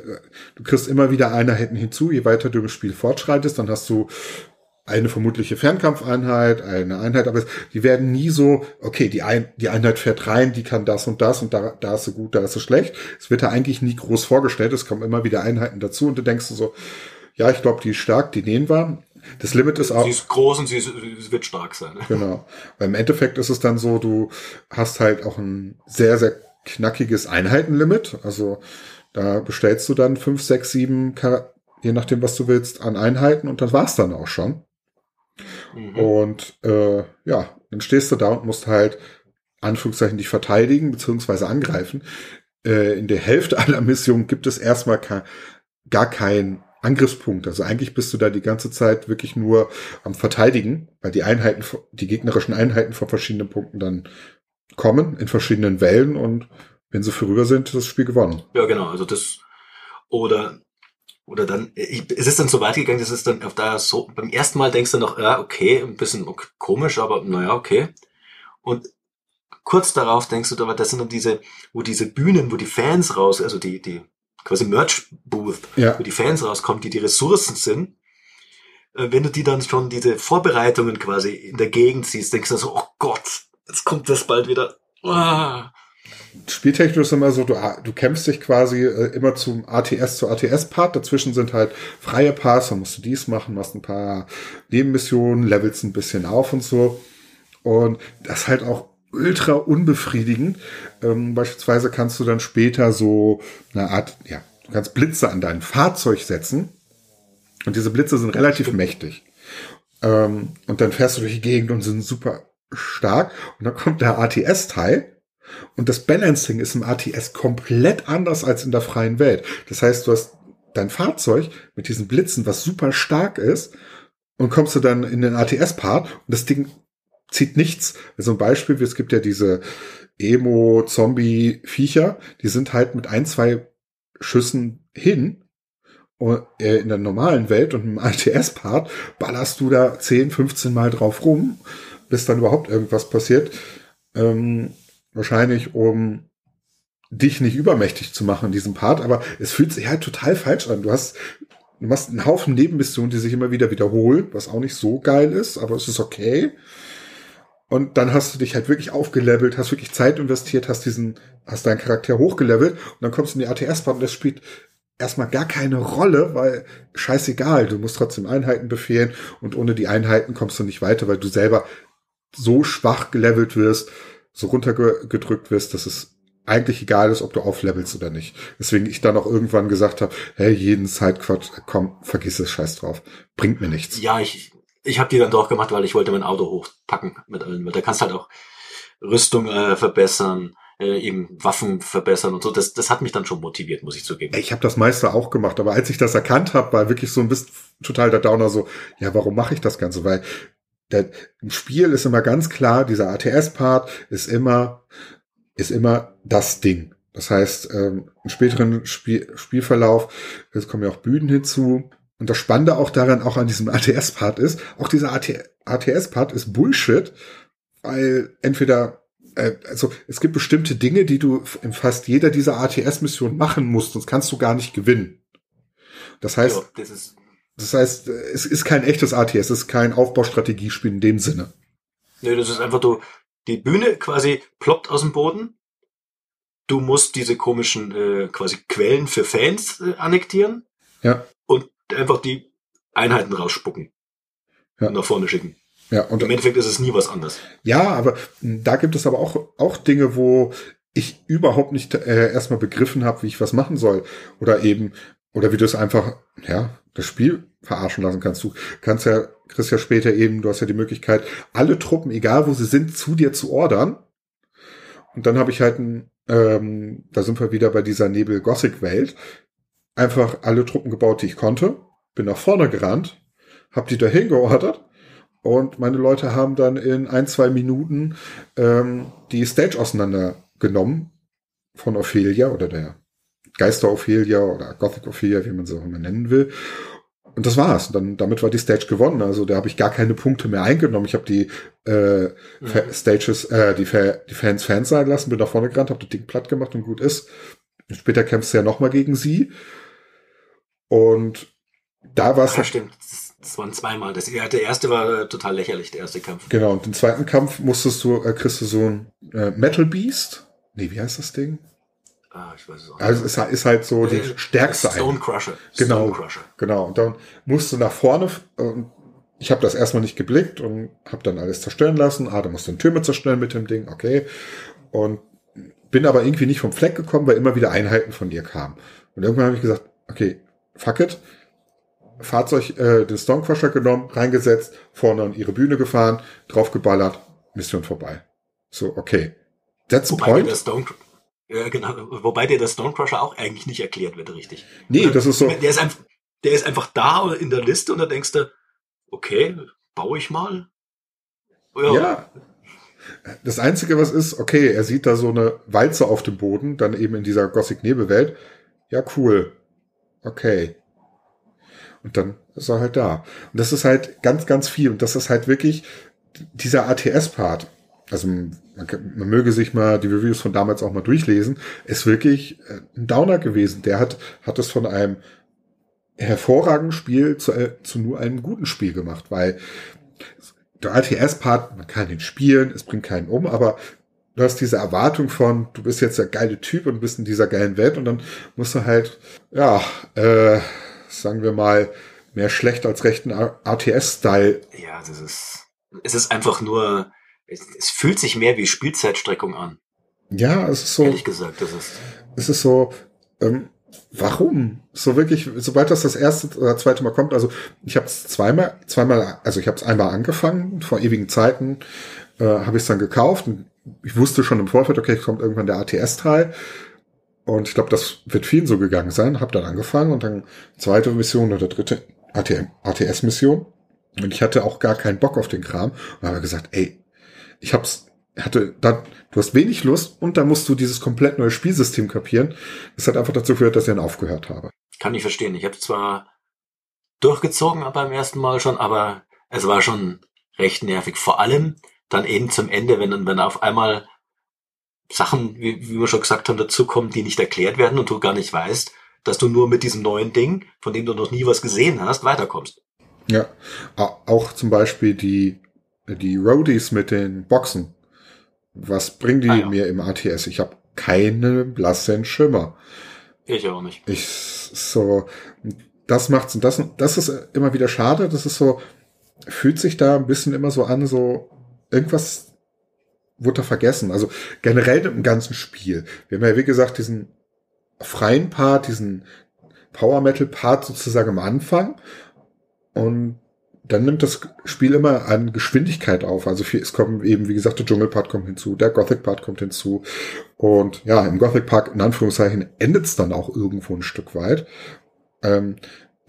du kriegst immer wieder Einheiten hinzu, je weiter du im Spiel fortschreitest, dann hast du eine vermutliche Fernkampfeinheit, eine Einheit, aber die werden nie so, okay, die, Ein die Einheit fährt rein, die kann das und das und da, da ist sie gut, da ist sie schlecht. Es wird da eigentlich nie groß vorgestellt, es kommen immer wieder Einheiten dazu und du denkst so, ja, ich glaube, die ist stark, die nehmen wir. Das Limit ist auch.
Sie ist groß und sie, ist, sie wird stark sein.
Genau. Weil im Endeffekt ist es dann so, du hast halt auch ein sehr, sehr knackiges Einheitenlimit. Also da bestellst du dann fünf, sechs, sieben, je nachdem, was du willst, an Einheiten und das war's dann auch schon. Mhm. Und äh, ja, dann stehst du da und musst halt Anführungszeichen dich verteidigen beziehungsweise angreifen. Äh, in der Hälfte aller Missionen gibt es erstmal gar keinen Angriffspunkt. Also eigentlich bist du da die ganze Zeit wirklich nur am Verteidigen, weil die Einheiten, die gegnerischen Einheiten von verschiedenen Punkten dann kommen in verschiedenen Wellen und wenn sie vorüber sind, das Spiel gewonnen.
Ja, genau. Also das oder oder dann ich, es ist dann so weit gegangen, dass es dann auf da so beim ersten Mal denkst du noch, ja okay, ein bisschen komisch, aber naja okay. Und kurz darauf denkst du, aber das sind dann diese, wo diese Bühnen, wo die Fans raus, also die die quasi Merch Booth, ja. wo die Fans rauskommen, die die Ressourcen sind. Äh, wenn du die dann schon diese Vorbereitungen quasi in der Gegend siehst, denkst du so, oh Gott, Jetzt kommt das bald wieder. Ah.
Spieltechnisch ist immer so, du, du kämpfst dich quasi äh, immer zum ATS zu ATS-Part. Dazwischen sind halt freie Parts, dann musst du dies machen, machst ein paar Nebenmissionen, levelst ein bisschen auf und so. Und das ist halt auch ultra unbefriedigend. Ähm, beispielsweise kannst du dann später so eine Art, ja, du kannst Blitze an dein Fahrzeug setzen. Und diese Blitze sind relativ mächtig. Ähm, und dann fährst du durch die Gegend und sind super stark. Und dann kommt der ATS-Teil. Und das Balancing ist im ATS komplett anders als in der freien Welt. Das heißt, du hast dein Fahrzeug mit diesen Blitzen, was super stark ist, und kommst du dann in den ATS-Part und das Ding zieht nichts. Also ein Beispiel, es gibt ja diese Emo-Zombie-Viecher, die sind halt mit ein, zwei Schüssen hin äh, in der normalen Welt und im ATS-Part ballerst du da 10, 15 Mal drauf rum bis dann überhaupt irgendwas passiert. Ähm, wahrscheinlich, um dich nicht übermächtig zu machen in diesem Part, aber es fühlt sich halt total falsch an. Du hast, du machst einen Haufen Nebenmissionen, die sich immer wieder wiederholen, was auch nicht so geil ist, aber es ist okay. Und dann hast du dich halt wirklich aufgelevelt, hast wirklich Zeit investiert, hast diesen, hast deinen Charakter hochgelevelt und dann kommst du in die ATS-Part und das spielt erstmal gar keine Rolle, weil scheißegal, du musst trotzdem Einheiten befehlen und ohne die Einheiten kommst du nicht weiter, weil du selber so schwach gelevelt wirst, so runtergedrückt wirst, dass es eigentlich egal ist, ob du auflevelst oder nicht. Deswegen ich dann auch irgendwann gesagt habe, hey, jeden Sidequad, komm, vergiss es, scheiß drauf. Bringt mir nichts.
Ja, ich, ich habe die dann doch gemacht, weil ich wollte mein Auto hochpacken mit allen. Weil da kannst halt auch Rüstung äh, verbessern, äh, eben Waffen verbessern und so. Das, das hat mich dann schon motiviert, muss ich zugeben.
Ich habe das meiste auch gemacht, aber als ich das erkannt habe, war wirklich so ein bisschen total der Downer so, ja, warum mache ich das Ganze? Weil der, im Spiel ist immer ganz klar, dieser ATS-Part ist immer, ist immer das Ding. Das heißt, ähm, im späteren Spiel, Spielverlauf, es kommen ja auch Bühnen hinzu. Und das Spannende auch daran, auch an diesem ATS-Part ist, auch dieser ATS-Part ist Bullshit, weil entweder äh, also es gibt bestimmte Dinge, die du in fast jeder dieser ATS-Missionen machen musst, sonst kannst du gar nicht gewinnen. Das heißt, ja, das, ist das heißt, es ist kein echtes ATS, es ist kein Aufbaustrategiespiel in dem Sinne.
Nee, das ist einfach du, die Bühne quasi ploppt aus dem Boden. Du musst diese komischen äh, quasi Quellen für Fans äh, annektieren.
Ja.
Und einfach die Einheiten rausspucken. Ja. Und nach vorne schicken.
Ja, und
im Endeffekt ist es nie was anderes.
Ja, aber da gibt es aber auch, auch Dinge, wo ich überhaupt nicht äh, erstmal begriffen habe, wie ich was machen soll. Oder eben, oder wie du es einfach, ja, das Spiel verarschen lassen kannst. Du kannst ja, kriegst ja später eben, du hast ja die Möglichkeit, alle Truppen, egal wo sie sind, zu dir zu ordern. Und dann habe ich halt ein, ähm, da sind wir wieder bei dieser Nebel-Gothic-Welt, einfach alle Truppen gebaut, die ich konnte, bin nach vorne gerannt, hab die dahin geordert und meine Leute haben dann in ein, zwei Minuten ähm, die Stage auseinandergenommen von Ophelia oder der Geister Ophelia oder Gothic Ophelia, wie man sie auch immer nennen will. Und das war's. Dann, damit war die Stage gewonnen. Also da habe ich gar keine Punkte mehr eingenommen. Ich habe die äh, mhm. Stages, äh, die, die Fans Fans sein lassen, bin nach vorne gerannt, habe das Ding platt gemacht und gut ist. Später kämpfst du ja nochmal gegen sie. Und da war es.
Ja, stimmt. Das waren zweimal. Das, der erste war äh, total lächerlich, der erste Kampf.
Genau, und den zweiten Kampf musstest du, äh, kriegst du so ein äh, Metal Beast. Nee, wie heißt das Ding?
Ah, ich weiß es auch
nicht. Also es ist halt so die äh, stärkste
Stone Crusher.
Genau,
Stone Crusher.
genau. Und dann musst du nach vorne ich habe das erstmal nicht geblickt und habe dann alles zerstören lassen. Ah, da musst du den Türme zerstören mit dem Ding, okay. Und bin aber irgendwie nicht vom Fleck gekommen, weil immer wieder Einheiten von dir kamen. Und irgendwann habe ich gesagt, okay, fuck it Fahrzeug, äh, den Stonecrusher genommen, reingesetzt, vorne an ihre Bühne gefahren, draufgeballert, Mission vorbei. So, okay.
That's the point. Der Stone, ja, genau. Wobei dir der Stonecrusher auch eigentlich nicht erklärt wird, richtig.
Nee, das ist so.
Der ist, einfach, der ist einfach da in der Liste und da denkst du, okay, baue ich mal.
Ja. ja. Das Einzige, was ist, okay, er sieht da so eine Walze auf dem Boden, dann eben in dieser Gothic-Nebelwelt. Ja, cool. Okay. Und dann ist er halt da. Und das ist halt ganz, ganz viel. Und das ist halt wirklich dieser ATS-Part. Also man, man, möge sich mal die Reviews von damals auch mal durchlesen, ist wirklich äh, ein Downer gewesen. Der hat, hat es von einem hervorragenden Spiel zu, äh, zu nur einem guten Spiel gemacht, weil der ATS-Part, man kann ihn spielen, es bringt keinen um, aber du hast diese Erwartung von, du bist jetzt der geile Typ und bist in dieser geilen Welt und dann musst du halt, ja, äh, sagen wir mal, mehr schlecht als rechten ATS-Style.
Ja, das ist, es ist einfach nur, es, es, fühlt sich mehr wie Spielzeitstreckung an.
Ja, es ist so.
Ehrlich gesagt, das ist.
Es ist so, ähm, warum? So wirklich, sobald das das erste oder zweite Mal kommt, also ich habe es zweimal, zweimal, also ich habe es einmal angefangen, vor ewigen Zeiten, äh, habe ich es dann gekauft und ich wusste schon im Vorfeld, okay, kommt irgendwann der ATS-Teil. Und ich glaube, das wird vielen so gegangen sein. Hab dann angefangen und dann zweite Mission oder dritte ATS-Mission. Und ich hatte auch gar keinen Bock auf den Kram. Und habe gesagt, ey, ich hab's, hatte, da, du hast wenig Lust und da musst du dieses komplett neue Spielsystem kapieren. Das hat einfach dazu geführt, dass ich dann aufgehört habe.
Kann ich verstehen. Ich habe zwar durchgezogen beim ersten Mal schon, aber es war schon recht nervig. Vor allem dann eben zum Ende, wenn, wenn auf einmal Sachen, wie, wie wir schon gesagt haben, dazukommen, die nicht erklärt werden und du gar nicht weißt, dass du nur mit diesem neuen Ding, von dem du noch nie was gesehen hast, weiterkommst.
Ja, auch zum Beispiel die, die Roadies mit den Boxen. Was bringen die ah, ja. mir im ATS? Ich habe keine blassen Schimmer.
Ich auch nicht.
Ich so, das macht's und das, das ist immer wieder schade. Das ist so, fühlt sich da ein bisschen immer so an, so irgendwas wurde da vergessen. Also generell im ganzen Spiel. Wir haben ja, wie gesagt, diesen freien Part, diesen Power Metal Part sozusagen am Anfang. Und dann nimmt das Spiel immer an Geschwindigkeit auf. Also viel, es kommt eben, wie gesagt, der Dschungelpart kommt hinzu, der Gothic-Part kommt hinzu. Und ja, im Gothic-Part, in Anführungszeichen, endet es dann auch irgendwo ein Stück weit. Ähm,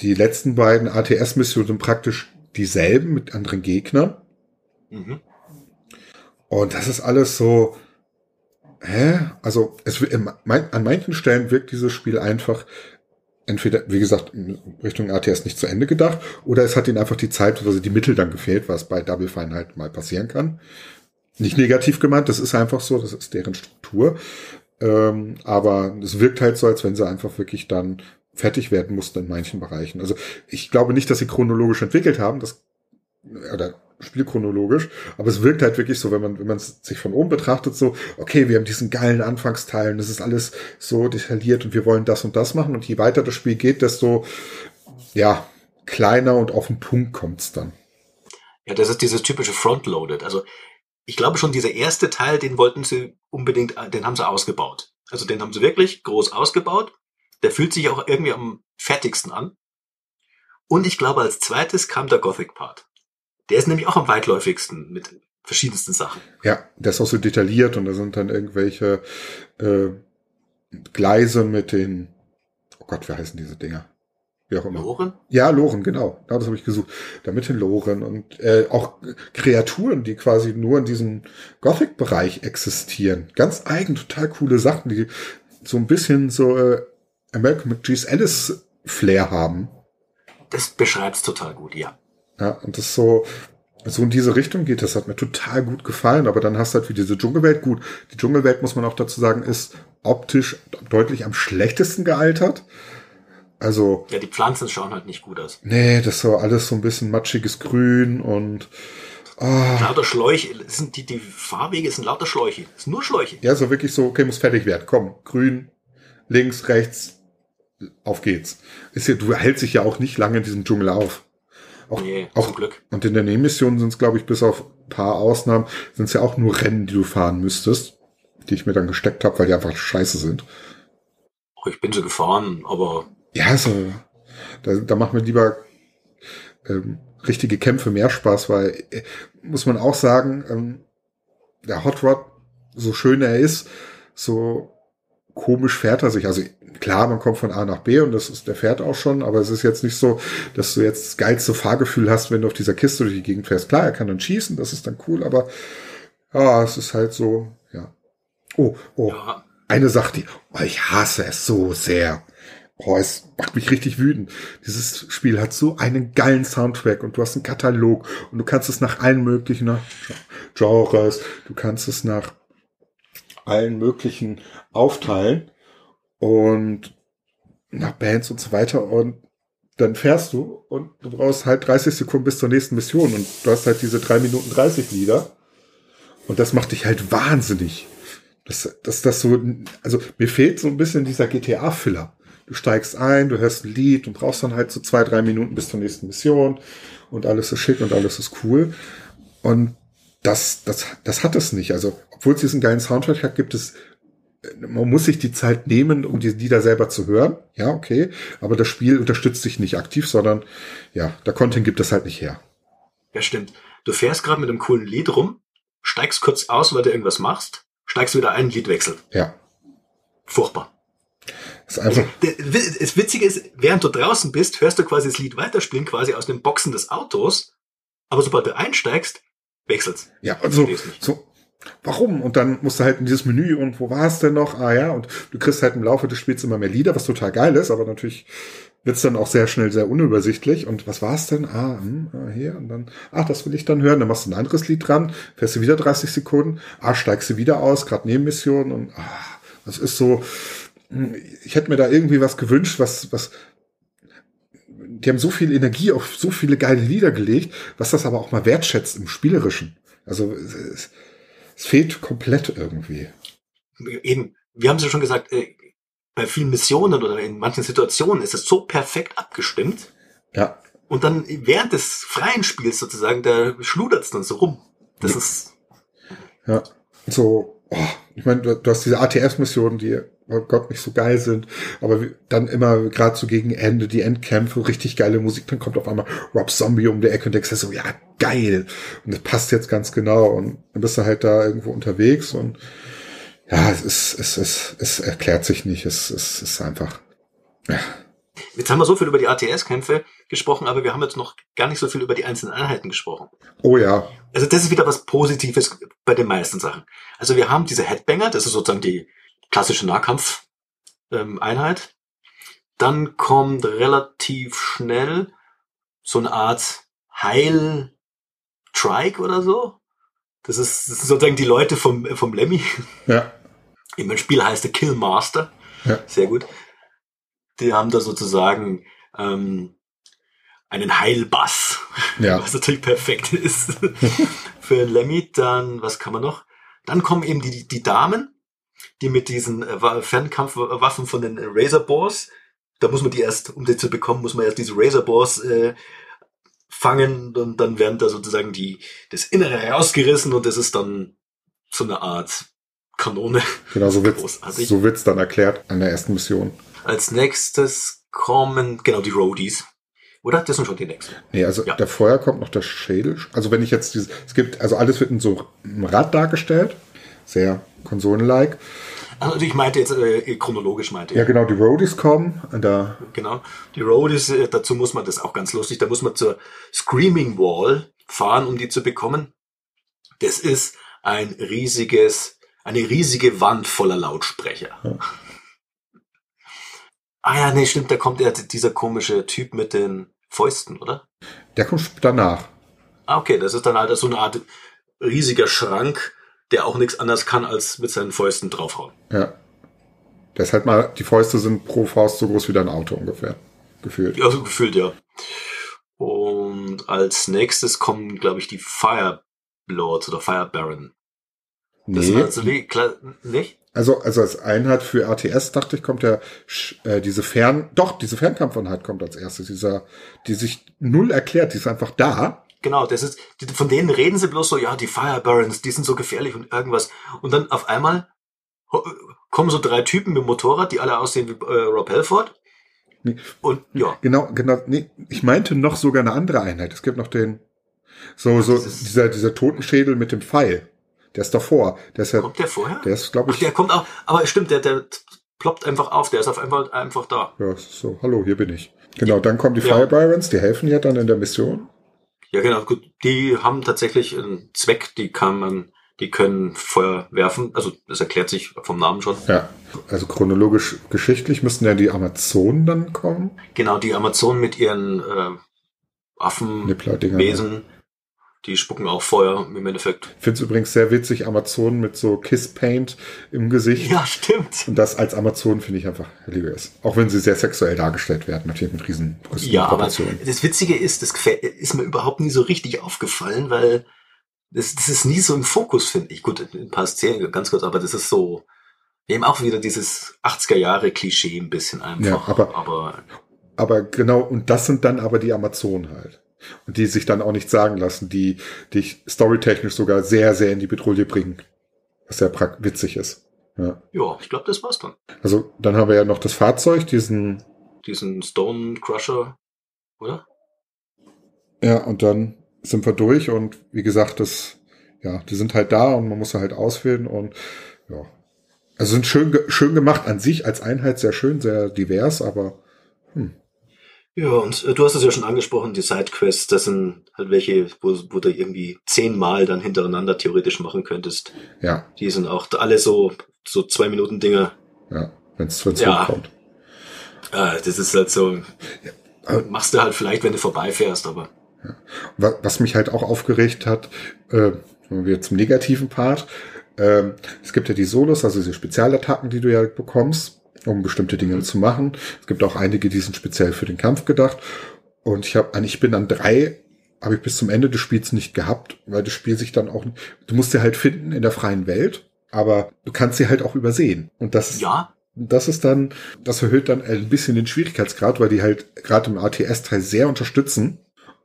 die letzten beiden ATS-Missionen sind praktisch dieselben mit anderen Gegnern. Mhm. Und das ist alles so, hä? Also es, an manchen Stellen wirkt dieses Spiel einfach entweder, wie gesagt, in Richtung ATS nicht zu Ende gedacht, oder es hat ihnen einfach die Zeit, also die Mittel dann gefehlt, was bei Double Fine halt mal passieren kann. Nicht negativ gemeint, das ist einfach so, das ist deren Struktur. Ähm, aber es wirkt halt so, als wenn sie einfach wirklich dann fertig werden mussten in manchen Bereichen. Also ich glaube nicht, dass sie chronologisch entwickelt haben, das oder spielchronologisch, aber es wirkt halt wirklich so, wenn man wenn man es sich von oben betrachtet, so okay, wir haben diesen geilen Anfangsteilen, das ist alles so detailliert und wir wollen das und das machen und je weiter das Spiel geht, desto ja kleiner und auf den Punkt kommt's dann.
Ja, das ist dieses typische Frontloaded. Also ich glaube schon, dieser erste Teil, den wollten sie unbedingt, den haben sie ausgebaut. Also den haben sie wirklich groß ausgebaut. Der fühlt sich auch irgendwie am fertigsten an. Und ich glaube, als zweites kam der Gothic Part. Der ist nämlich auch am weitläufigsten mit verschiedensten Sachen.
Ja, der ist auch so detailliert und da sind dann irgendwelche äh, Gleise mit den, oh Gott, wie heißen diese Dinger? Wie auch immer.
Loren?
Ja, Loren, genau. Ja, das habe ich gesucht. Da mit den Loren und äh, auch Kreaturen, die quasi nur in diesem Gothic-Bereich existieren. Ganz eigen, total coole Sachen, die so ein bisschen so äh, American McGee's Alice Flair haben.
Das beschreibt's total gut, ja.
Ja, und das so, so in diese Richtung geht, das hat mir total gut gefallen, aber dann hast du halt wie diese Dschungelwelt. Gut, die Dschungelwelt, muss man auch dazu sagen, ist optisch deutlich am schlechtesten gealtert. Also.
Ja, die Pflanzen schauen halt nicht gut aus.
Nee, das ist so alles so ein bisschen matschiges Grün und.
Oh. Lauter Schläuche, sind die, die Fahrwege sind lauter Schläuche. Das sind nur Schläuche.
Ja, so wirklich so, okay, muss fertig werden. Komm, grün, links, rechts, auf geht's. Ist ja, du hältst dich ja auch nicht lange in diesem Dschungel auf. Auch, nee, auch, zum Glück. Und in der Nebenmission sind es, glaube ich, bis auf ein paar Ausnahmen, sind es ja auch nur Rennen, die du fahren müsstest, die ich mir dann gesteckt habe, weil die einfach scheiße sind.
Ich bin so gefahren, aber.
Ja, so. Da, da macht mir lieber ähm, richtige Kämpfe mehr Spaß, weil, äh, muss man auch sagen, ähm, der Hot Rod, so schön er ist, so komisch fährt er sich. Also klar, man kommt von A nach B und das ist, der fährt auch schon, aber es ist jetzt nicht so, dass du jetzt das geilste Fahrgefühl hast, wenn du auf dieser Kiste durch die Gegend fährst. Klar, er kann dann schießen, das ist dann cool, aber ja, es ist halt so, ja. Oh, oh, ja. eine Sache, die, oh, ich hasse es so sehr. Oh, es macht mich richtig wütend. Dieses Spiel hat so einen geilen Soundtrack und du hast einen Katalog und du kannst es nach allen möglichen Genres, du kannst es nach allen möglichen aufteilen und nach Bands und so weiter und dann fährst du und du brauchst halt 30 Sekunden bis zur nächsten Mission und du hast halt diese 3 Minuten 30 Lieder und das macht dich halt wahnsinnig. Das, das, das so, also mir fehlt so ein bisschen dieser GTA-Filler. Du steigst ein, du hörst ein Lied und brauchst dann halt so zwei, drei Minuten bis zur nächsten Mission und alles ist schick und alles ist cool. Und das, das, das hat es nicht. Also, obwohl es diesen geilen Soundtrack hat, gibt es man muss sich die Zeit nehmen, um die Lieder selber zu hören. Ja, okay. Aber das Spiel unterstützt dich nicht aktiv, sondern ja, der Content gibt es halt nicht her.
Ja, stimmt. Du fährst gerade mit einem coolen Lied rum, steigst kurz aus, weil du irgendwas machst, steigst wieder ein, Lied wechseln.
Ja.
Furchtbar.
Das, ist einfach
also, das Witzige ist, während du draußen bist, hörst du quasi das Lied weiterspielen, quasi aus den Boxen des Autos. Aber sobald du einsteigst, wechselt's.
Ja, also so, Warum? Und dann musst du halt in dieses Menü und wo war es denn noch? Ah ja, und du kriegst halt im Laufe des Spiels immer mehr Lieder, was total geil ist, aber natürlich wird's dann auch sehr schnell sehr unübersichtlich. Und was war es denn? Ah, hm, ah, hier und dann, ach, das will ich dann hören. Dann machst du ein anderes Lied dran, fährst du wieder 30 Sekunden, ah, steigst du wieder aus, gerade Nebenmission und ah, das ist so, hm, ich hätte mir da irgendwie was gewünscht, was, was, die haben so viel Energie auf so viele geile Lieder gelegt, was das aber auch mal wertschätzt im Spielerischen. Also, es, es fehlt komplett irgendwie.
Eben, wir haben es ja schon gesagt, äh, bei vielen Missionen oder in manchen Situationen ist es so perfekt abgestimmt.
Ja.
Und dann während des freien Spiels sozusagen, da schludert es dann so rum. Das ja. ist.
Ja. So, ich meine, du, du hast diese ATS-Missionen, die oh Gott, nicht so geil sind. Aber dann immer gerade so gegen Ende die Endkämpfe, richtig geile Musik, dann kommt auf einmal Rob Zombie um die Ecke und denkst so, ja, geil. Und das passt jetzt ganz genau. Und dann bist du halt da irgendwo unterwegs und ja, es ist, es ist, es erklärt sich nicht. Es, es ist einfach, ja.
Jetzt haben wir so viel über die ATS-Kämpfe gesprochen, aber wir haben jetzt noch gar nicht so viel über die einzelnen Einheiten gesprochen.
Oh ja.
Also das ist wieder was Positives bei den meisten Sachen. Also wir haben diese Headbanger, das ist sozusagen die klassische Nahkampf-Einheit. Dann kommt relativ schnell so eine Art Heil-Trike oder so. Das ist, das ist sozusagen die Leute vom, vom Lemmy.
Ja.
Im Spiel heißt der Killmaster.
Ja.
Sehr gut. Die haben da sozusagen ähm, einen Heilbass,
ja.
was natürlich perfekt ist für Lemmy. Dann, was kann man noch? Dann kommen eben die, die Damen, die mit diesen äh, Fernkampfwaffen von den Razorboars, da muss man die erst, um die zu bekommen, muss man erst diese Razorboars äh, fangen und dann werden da sozusagen die das Innere herausgerissen und das ist dann so eine Art Kanone.
Genau, so wird's, so wird's dann erklärt an der ersten Mission.
Als nächstes kommen, genau, die Roadies. Oder? Das sind schon die nächsten.
Nee, also ja. der vorher kommt noch der Schädel. Also wenn ich jetzt dieses, es gibt, also alles wird in so einem Rad dargestellt. Sehr konsolenlike.
Also ich meinte jetzt äh, chronologisch meinte ich.
Ja, genau, die Roadies kommen. Da
genau, die Roadies, äh, dazu muss man, das auch ganz lustig, da muss man zur Screaming Wall fahren, um die zu bekommen. Das ist ein riesiges, eine riesige Wand voller Lautsprecher. Ja. Ah ja, nee, stimmt, da kommt ja dieser komische Typ mit den Fäusten, oder?
Der kommt danach.
Ah, okay, das ist dann halt so eine Art riesiger Schrank, der auch nichts anderes kann, als mit seinen Fäusten draufhauen.
Ja. Der ist halt mal, die Fäuste sind pro Faust so groß wie dein Auto ungefähr. Gefühlt.
Ja, so gefühlt, ja. Und als nächstes kommen, glaube ich, die Firelords oder Fire Baron.
Das nee.
Also wie, klar, nicht?
Also, also als Einheit für ATS dachte ich, kommt ja äh, diese Fern, doch, diese Fernkampfeinheit kommt als erstes, dieser, die sich null erklärt, die ist einfach da
Genau, das ist, von denen reden sie bloß so, ja, die Fire Barons, die sind so gefährlich und irgendwas. Und dann auf einmal kommen so drei Typen mit Motorrad, die alle aussehen wie äh, Rob Halford.
Nee.
Und ja.
Genau, genau. Nee, ich meinte noch sogar eine andere Einheit. Es gibt noch den, so, so, dieser, dieser Totenschädel mit dem Pfeil. Der ist davor. Der ist ja,
kommt der vorher?
Der ist, glaube ich.
Ach, der kommt auch, aber stimmt, der, der ploppt einfach auf, der ist auf einmal einfach da.
Ja, so, hallo, hier bin ich. Genau, dann kommen die ja. Fire Barons, die helfen ja dann in der Mission.
Ja, genau. Gut, die haben tatsächlich einen Zweck, die kann man, die können Feuer werfen. Also das erklärt sich vom Namen schon.
Ja, also chronologisch geschichtlich müssten ja die Amazonen dann kommen.
Genau, die Amazonen mit ihren äh, Affen, Wesen, die spucken auch Feuer im Endeffekt.
Ich finde es übrigens sehr witzig, Amazonen mit so Kiss Paint im Gesicht.
Ja, stimmt.
Und das als Amazonen finde ich einfach hilarious. Auch wenn sie sehr sexuell dargestellt werden, natürlich mit riesen
Brüsten Ja, aber das Witzige ist, das ist mir überhaupt nie so richtig aufgefallen, weil das, das ist nie so im Fokus, finde ich. Gut, ein paar Szenen, ganz kurz, aber das ist so, eben auch wieder dieses 80er Jahre Klischee ein bisschen einfach.
Ja, aber, aber, aber genau, und das sind dann aber die Amazonen halt und die sich dann auch nicht sagen lassen, die dich storytechnisch sogar sehr, sehr in die Petrouille bringen. Was sehr witzig ist. Ja,
ja ich glaube, das war's dann.
Also, dann haben wir ja noch das Fahrzeug, diesen.
Diesen Stone Crusher, oder?
Ja, und dann sind wir durch und wie gesagt, das, ja, die sind halt da und man muss sie halt auswählen und ja. Also sind schön, schön gemacht an sich als Einheit, sehr schön, sehr divers, aber hm,
ja, und äh, du hast es ja schon angesprochen, die Sidequests, das sind halt welche, wo, wo du irgendwie zehnmal dann hintereinander theoretisch machen könntest.
Ja.
Die sind auch alle so, so zwei Minuten Dinger.
Ja, wenn es ja. hochkommt.
Äh, das ist halt so, ja. machst du halt vielleicht, wenn du vorbeifährst, aber.
Ja. Was mich halt auch aufgeregt hat, äh, wir zum negativen Part, äh, es gibt ja die Solos, also diese Spezialattacken, die du ja bekommst um bestimmte Dinge zu machen. Es gibt auch einige, die sind speziell für den Kampf gedacht. Und ich habe, ich bin an drei, habe ich bis zum Ende des Spiels nicht gehabt, weil das Spiel sich dann auch, du musst sie halt finden in der freien Welt, aber du kannst sie halt auch übersehen. Und das
ja,
das ist dann, das erhöht dann ein bisschen den Schwierigkeitsgrad, weil die halt gerade im ATS-Teil sehr unterstützen.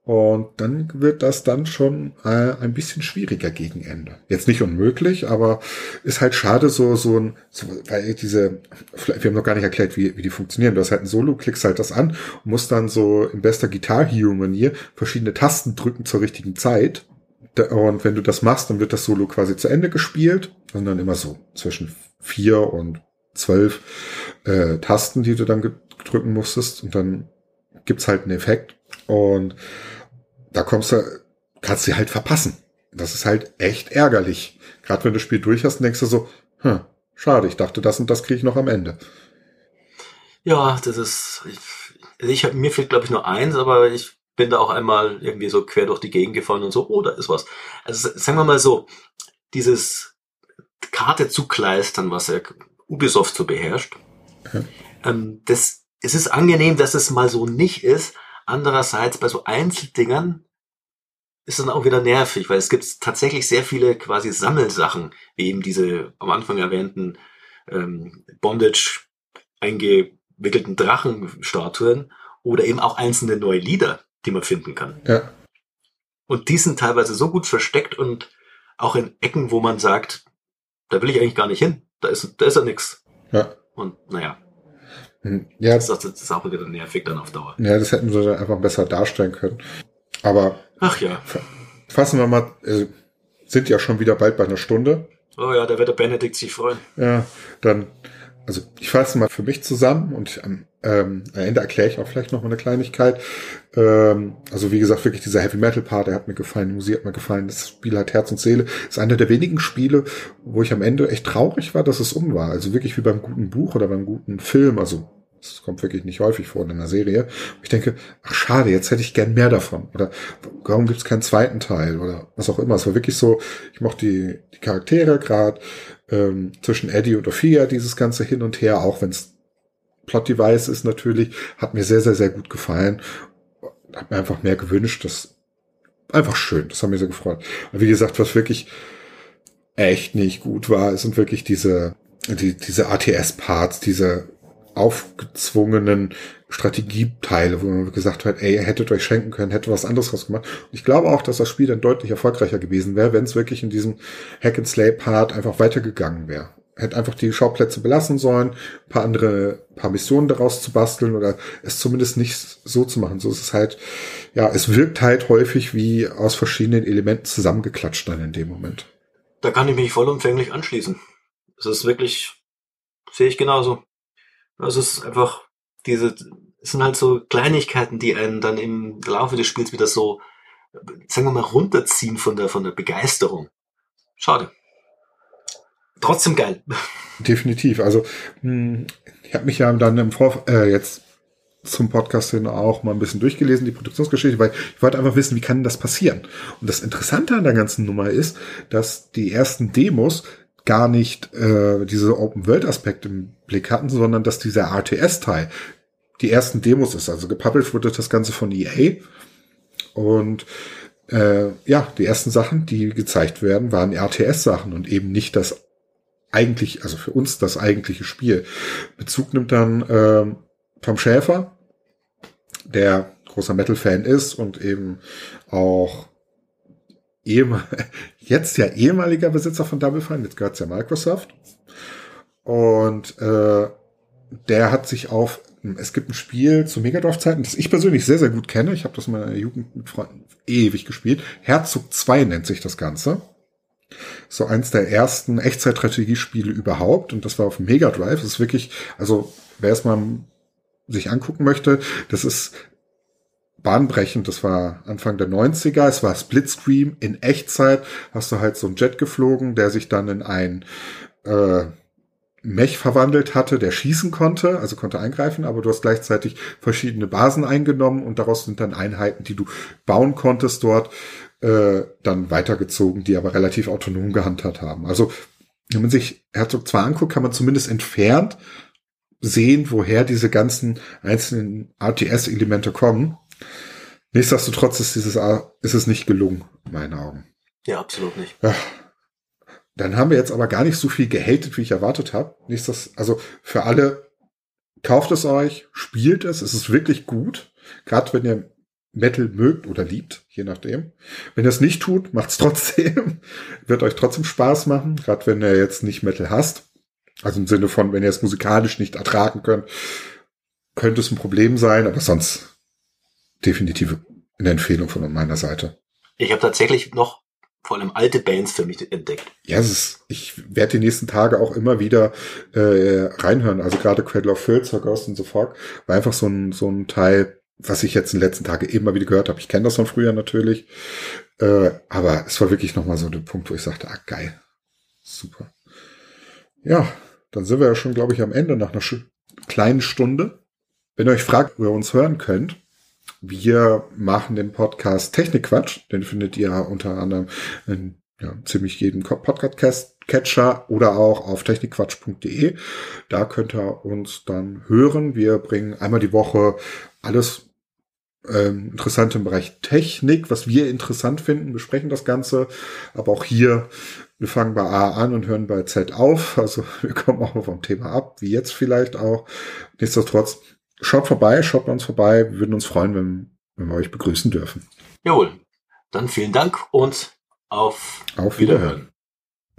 Und dann wird das dann schon äh, ein bisschen schwieriger gegen Ende. Jetzt nicht unmöglich, aber ist halt schade so, so ein, so, weil diese, wir haben noch gar nicht erklärt, wie, wie die funktionieren. Du hast halt ein Solo, klickst halt das an, musst dann so in bester Guitar Hero Manier verschiedene Tasten drücken zur richtigen Zeit. Und wenn du das machst, dann wird das Solo quasi zu Ende gespielt und dann immer so zwischen vier und zwölf äh, Tasten, die du dann drücken musstest und dann gibt's halt einen Effekt und da kommst du, kannst du halt verpassen. Das ist halt echt ärgerlich. Gerade wenn du das Spiel durch hast, denkst du so, hm, schade, ich dachte, das und das kriege ich noch am Ende.
Ja, das ist, ich, ich hab, mir fehlt glaube ich nur eins, aber ich bin da auch einmal irgendwie so quer durch die Gegend gefahren und so, oh, da ist was. Also sagen wir mal so, dieses Karte zukleistern, was ja Ubisoft so beherrscht, okay. ähm, das, es ist angenehm, dass es mal so nicht ist, Andererseits bei so Einzeldingern ist dann auch wieder nervig, weil es gibt tatsächlich sehr viele quasi Sammelsachen, wie eben diese am Anfang erwähnten ähm, Bondage eingewickelten Drachenstatuen oder eben auch einzelne neue Lieder, die man finden kann.
Ja.
Und die sind teilweise so gut versteckt und auch in Ecken, wo man sagt, da will ich eigentlich gar nicht hin. Da ist, da ist ja nichts.
Ja.
Und naja.
Hm, ja.
Das ist, das ist auch wieder nervig dann auf Dauer.
Ja, das hätten sie dann einfach besser darstellen können. Aber.
Ach ja.
Fassen wir mal, äh, sind ja schon wieder bald bei einer Stunde.
Oh ja, da wird der Benedikt sich freuen.
Ja, dann, also ich fasse mal für mich zusammen und am ähm, Ende erkläre ich auch vielleicht noch mal eine Kleinigkeit. Ähm, also wie gesagt, wirklich dieser Heavy Metal Part, der hat mir gefallen, die Musik hat mir gefallen, das Spiel hat Herz und Seele. Ist einer der wenigen Spiele, wo ich am Ende echt traurig war, dass es um war. Also wirklich wie beim guten Buch oder beim guten Film. Also das kommt wirklich nicht häufig vor in einer Serie. Ich denke, ach schade, jetzt hätte ich gern mehr davon. Oder warum gibt es keinen zweiten Teil oder was auch immer. Es war wirklich so, ich mochte die, die Charaktere gerade ähm, zwischen Eddie und Ophelia, dieses ganze Hin und Her, auch wenn es Plot-Device ist natürlich, hat mir sehr, sehr, sehr gut gefallen. Hat mir einfach mehr gewünscht. Das einfach schön. Das hat mich sehr gefreut. Und wie gesagt, was wirklich echt nicht gut war, sind wirklich diese, die, diese ATS-Parts, diese aufgezwungenen Strategieteile, wo man gesagt hat, ey, ihr hättet euch schenken können, hätte was anderes rausgemacht. Und ich glaube auch, dass das Spiel dann deutlich erfolgreicher gewesen wäre, wenn es wirklich in diesem Hack-and-Slay-Part einfach weitergegangen wäre. Hätte einfach die Schauplätze belassen sollen, paar andere, paar Missionen daraus zu basteln oder es zumindest nicht so zu machen. So ist es halt, ja, es wirkt halt häufig wie aus verschiedenen Elementen zusammengeklatscht dann in dem Moment.
Da kann ich mich vollumfänglich anschließen. Es ist wirklich, sehe ich genauso. Es ist einfach diese, es sind halt so Kleinigkeiten, die einen dann im Laufe des Spiels wieder so, sagen wir mal, runterziehen von der, von der Begeisterung. Schade. Trotzdem geil.
Definitiv. Also hm, ich habe mich ja dann im Vor äh, jetzt zum Podcast hin auch mal ein bisschen durchgelesen, die Produktionsgeschichte, weil ich wollte einfach wissen, wie kann das passieren? Und das Interessante an der ganzen Nummer ist, dass die ersten Demos gar nicht äh, diese Open-World-Aspekt im Blick hatten, sondern dass dieser RTS-Teil die ersten Demos ist. Also gepublished wurde das Ganze von EA. Und äh, ja, die ersten Sachen, die gezeigt werden, waren RTS-Sachen und eben nicht das eigentlich, also für uns das eigentliche Spiel. Bezug nimmt dann äh, Tom Schäfer, der großer Metal-Fan ist und eben auch jetzt ja ehemaliger Besitzer von Double Fine, jetzt gehört es ja Microsoft. Und äh, der hat sich auf, es gibt ein Spiel zu Megadrive-Zeiten, das ich persönlich sehr, sehr gut kenne. Ich habe das in meiner Jugend mit Freunden ewig gespielt. Herzog 2 nennt sich das Ganze. So eins der ersten Echtzeit-Strategiespiele überhaupt. Und das war auf Mega Drive. Das ist wirklich, also wer es mal sich angucken möchte, das ist bahnbrechend. Das war Anfang der 90er. Es war Splitscreen in Echtzeit. Hast du halt so einen Jet geflogen, der sich dann in ein äh, Mech verwandelt hatte, der schießen konnte, also konnte eingreifen, aber du hast gleichzeitig verschiedene Basen eingenommen und daraus sind dann Einheiten, die du bauen konntest dort, äh, dann weitergezogen, die aber relativ autonom gehandhabt haben. Also wenn man sich Herzog 2 anguckt, kann man zumindest entfernt sehen, woher diese ganzen einzelnen RTS-Elemente kommen. Nichtsdestotrotz ist dieses ist es nicht gelungen, in meinen Augen.
Ja, absolut nicht.
Ja. dann haben wir jetzt aber gar nicht so viel gehatet, wie ich erwartet habe. Nicht das, also für alle, kauft es euch, spielt es, es ist wirklich gut. Gerade wenn ihr Metal mögt oder liebt, je nachdem. Wenn ihr es nicht tut, macht's trotzdem. Wird euch trotzdem Spaß machen, gerade wenn ihr jetzt nicht Metal hasst. Also im Sinne von, wenn ihr es musikalisch nicht ertragen könnt, könnte es ein Problem sein, aber sonst definitiv eine Empfehlung von meiner Seite.
Ich habe tatsächlich noch vor allem alte Bands für mich entdeckt.
Ja, es ist, ich werde die nächsten Tage auch immer wieder äh, reinhören. Also gerade Cradle of Filth, Ghost and the Fog war einfach so ein, so ein Teil, was ich jetzt in den letzten Tagen immer wieder gehört habe. Ich kenne das von früher natürlich. Äh, aber es war wirklich nochmal so der Punkt, wo ich sagte, ah, geil. Super. Ja, dann sind wir ja schon, glaube ich, am Ende nach einer kleinen Stunde. Wenn ihr euch fragt, wo ihr uns hören könnt, wir machen den Podcast Technikquatsch. Den findet ihr unter anderem in ja, ziemlich jedem Podcast-Catcher oder auch auf technikquatsch.de. Da könnt ihr uns dann hören. Wir bringen einmal die Woche alles ähm, interessant im Bereich Technik, was wir interessant finden, besprechen das Ganze. Aber auch hier, wir fangen bei A an und hören bei Z auf. Also wir kommen auch vom Thema ab, wie jetzt vielleicht auch. Nichtsdestotrotz, schaut vorbei, schaut bei uns vorbei. Wir würden uns freuen, wenn, wenn wir euch begrüßen dürfen.
Jawohl. Dann vielen Dank und auf,
auf Wiederhören.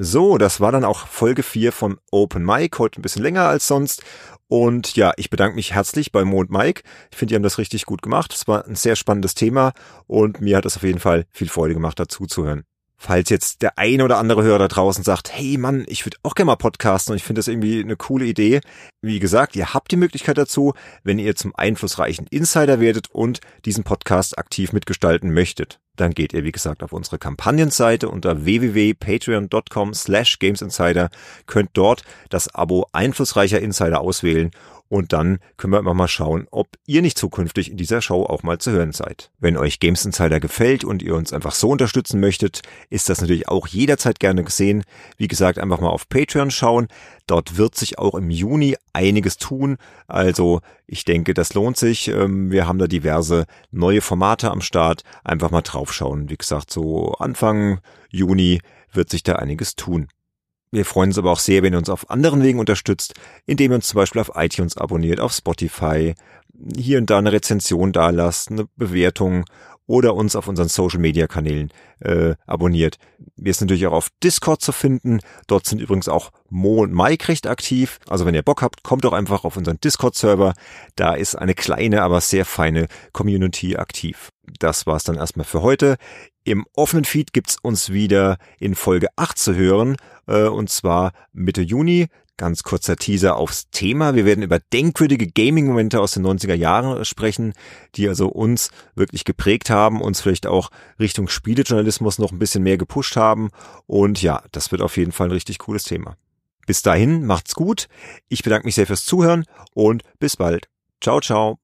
So, das war dann auch Folge 4 von Open Mic, heute ein bisschen länger als sonst. Und ja, ich bedanke mich herzlich bei Mo und Mike. Ich finde, die haben das richtig gut gemacht. Es war ein sehr spannendes Thema und mir hat es auf jeden Fall viel Freude gemacht, dazu zu hören. Falls jetzt der eine oder andere Hörer da draußen sagt, hey Mann, ich würde auch gerne mal podcasten und ich finde das irgendwie eine coole Idee. Wie gesagt, ihr habt die Möglichkeit dazu, wenn ihr zum einflussreichen Insider werdet und diesen Podcast aktiv mitgestalten möchtet. Dann geht ihr, wie gesagt, auf unsere Kampagnenseite unter www.patreon.com slash gamesinsider, könnt dort das Abo einflussreicher Insider auswählen und dann können wir einfach mal schauen, ob ihr nicht zukünftig in dieser Show auch mal zu hören seid. Wenn euch Games Insider gefällt und ihr uns einfach so unterstützen möchtet, ist das natürlich auch jederzeit gerne gesehen. Wie gesagt, einfach mal auf Patreon schauen. Dort wird sich auch im Juni einiges tun. Also ich denke, das lohnt sich. Ähm, wir haben da diverse neue Formate am Start. Einfach mal draufschauen. Wie gesagt, so Anfang Juni wird sich da einiges tun. Wir freuen uns aber auch sehr, wenn ihr uns auf anderen Wegen unterstützt, indem ihr uns zum Beispiel auf iTunes abonniert, auf Spotify, hier und da eine Rezension da lasst, eine Bewertung oder uns auf unseren Social Media Kanälen äh, abonniert. Wir sind natürlich auch auf Discord zu finden. Dort sind übrigens auch Mo und Mike recht aktiv. Also wenn ihr Bock habt, kommt doch einfach auf unseren Discord-Server. Da ist eine kleine, aber sehr feine Community aktiv. Das war's dann erstmal für heute. Im offenen Feed gibt's uns wieder in Folge 8 zu hören, äh, und zwar Mitte Juni. Ganz kurzer Teaser aufs Thema. Wir werden über denkwürdige Gaming-Momente aus den 90er Jahren sprechen, die also uns wirklich geprägt haben, uns vielleicht auch Richtung Spielejournalismus noch ein bisschen mehr gepusht haben. Und ja, das wird auf jeden Fall ein richtig cooles Thema. Bis dahin, macht's gut. Ich bedanke mich sehr fürs Zuhören und bis bald. Ciao, ciao.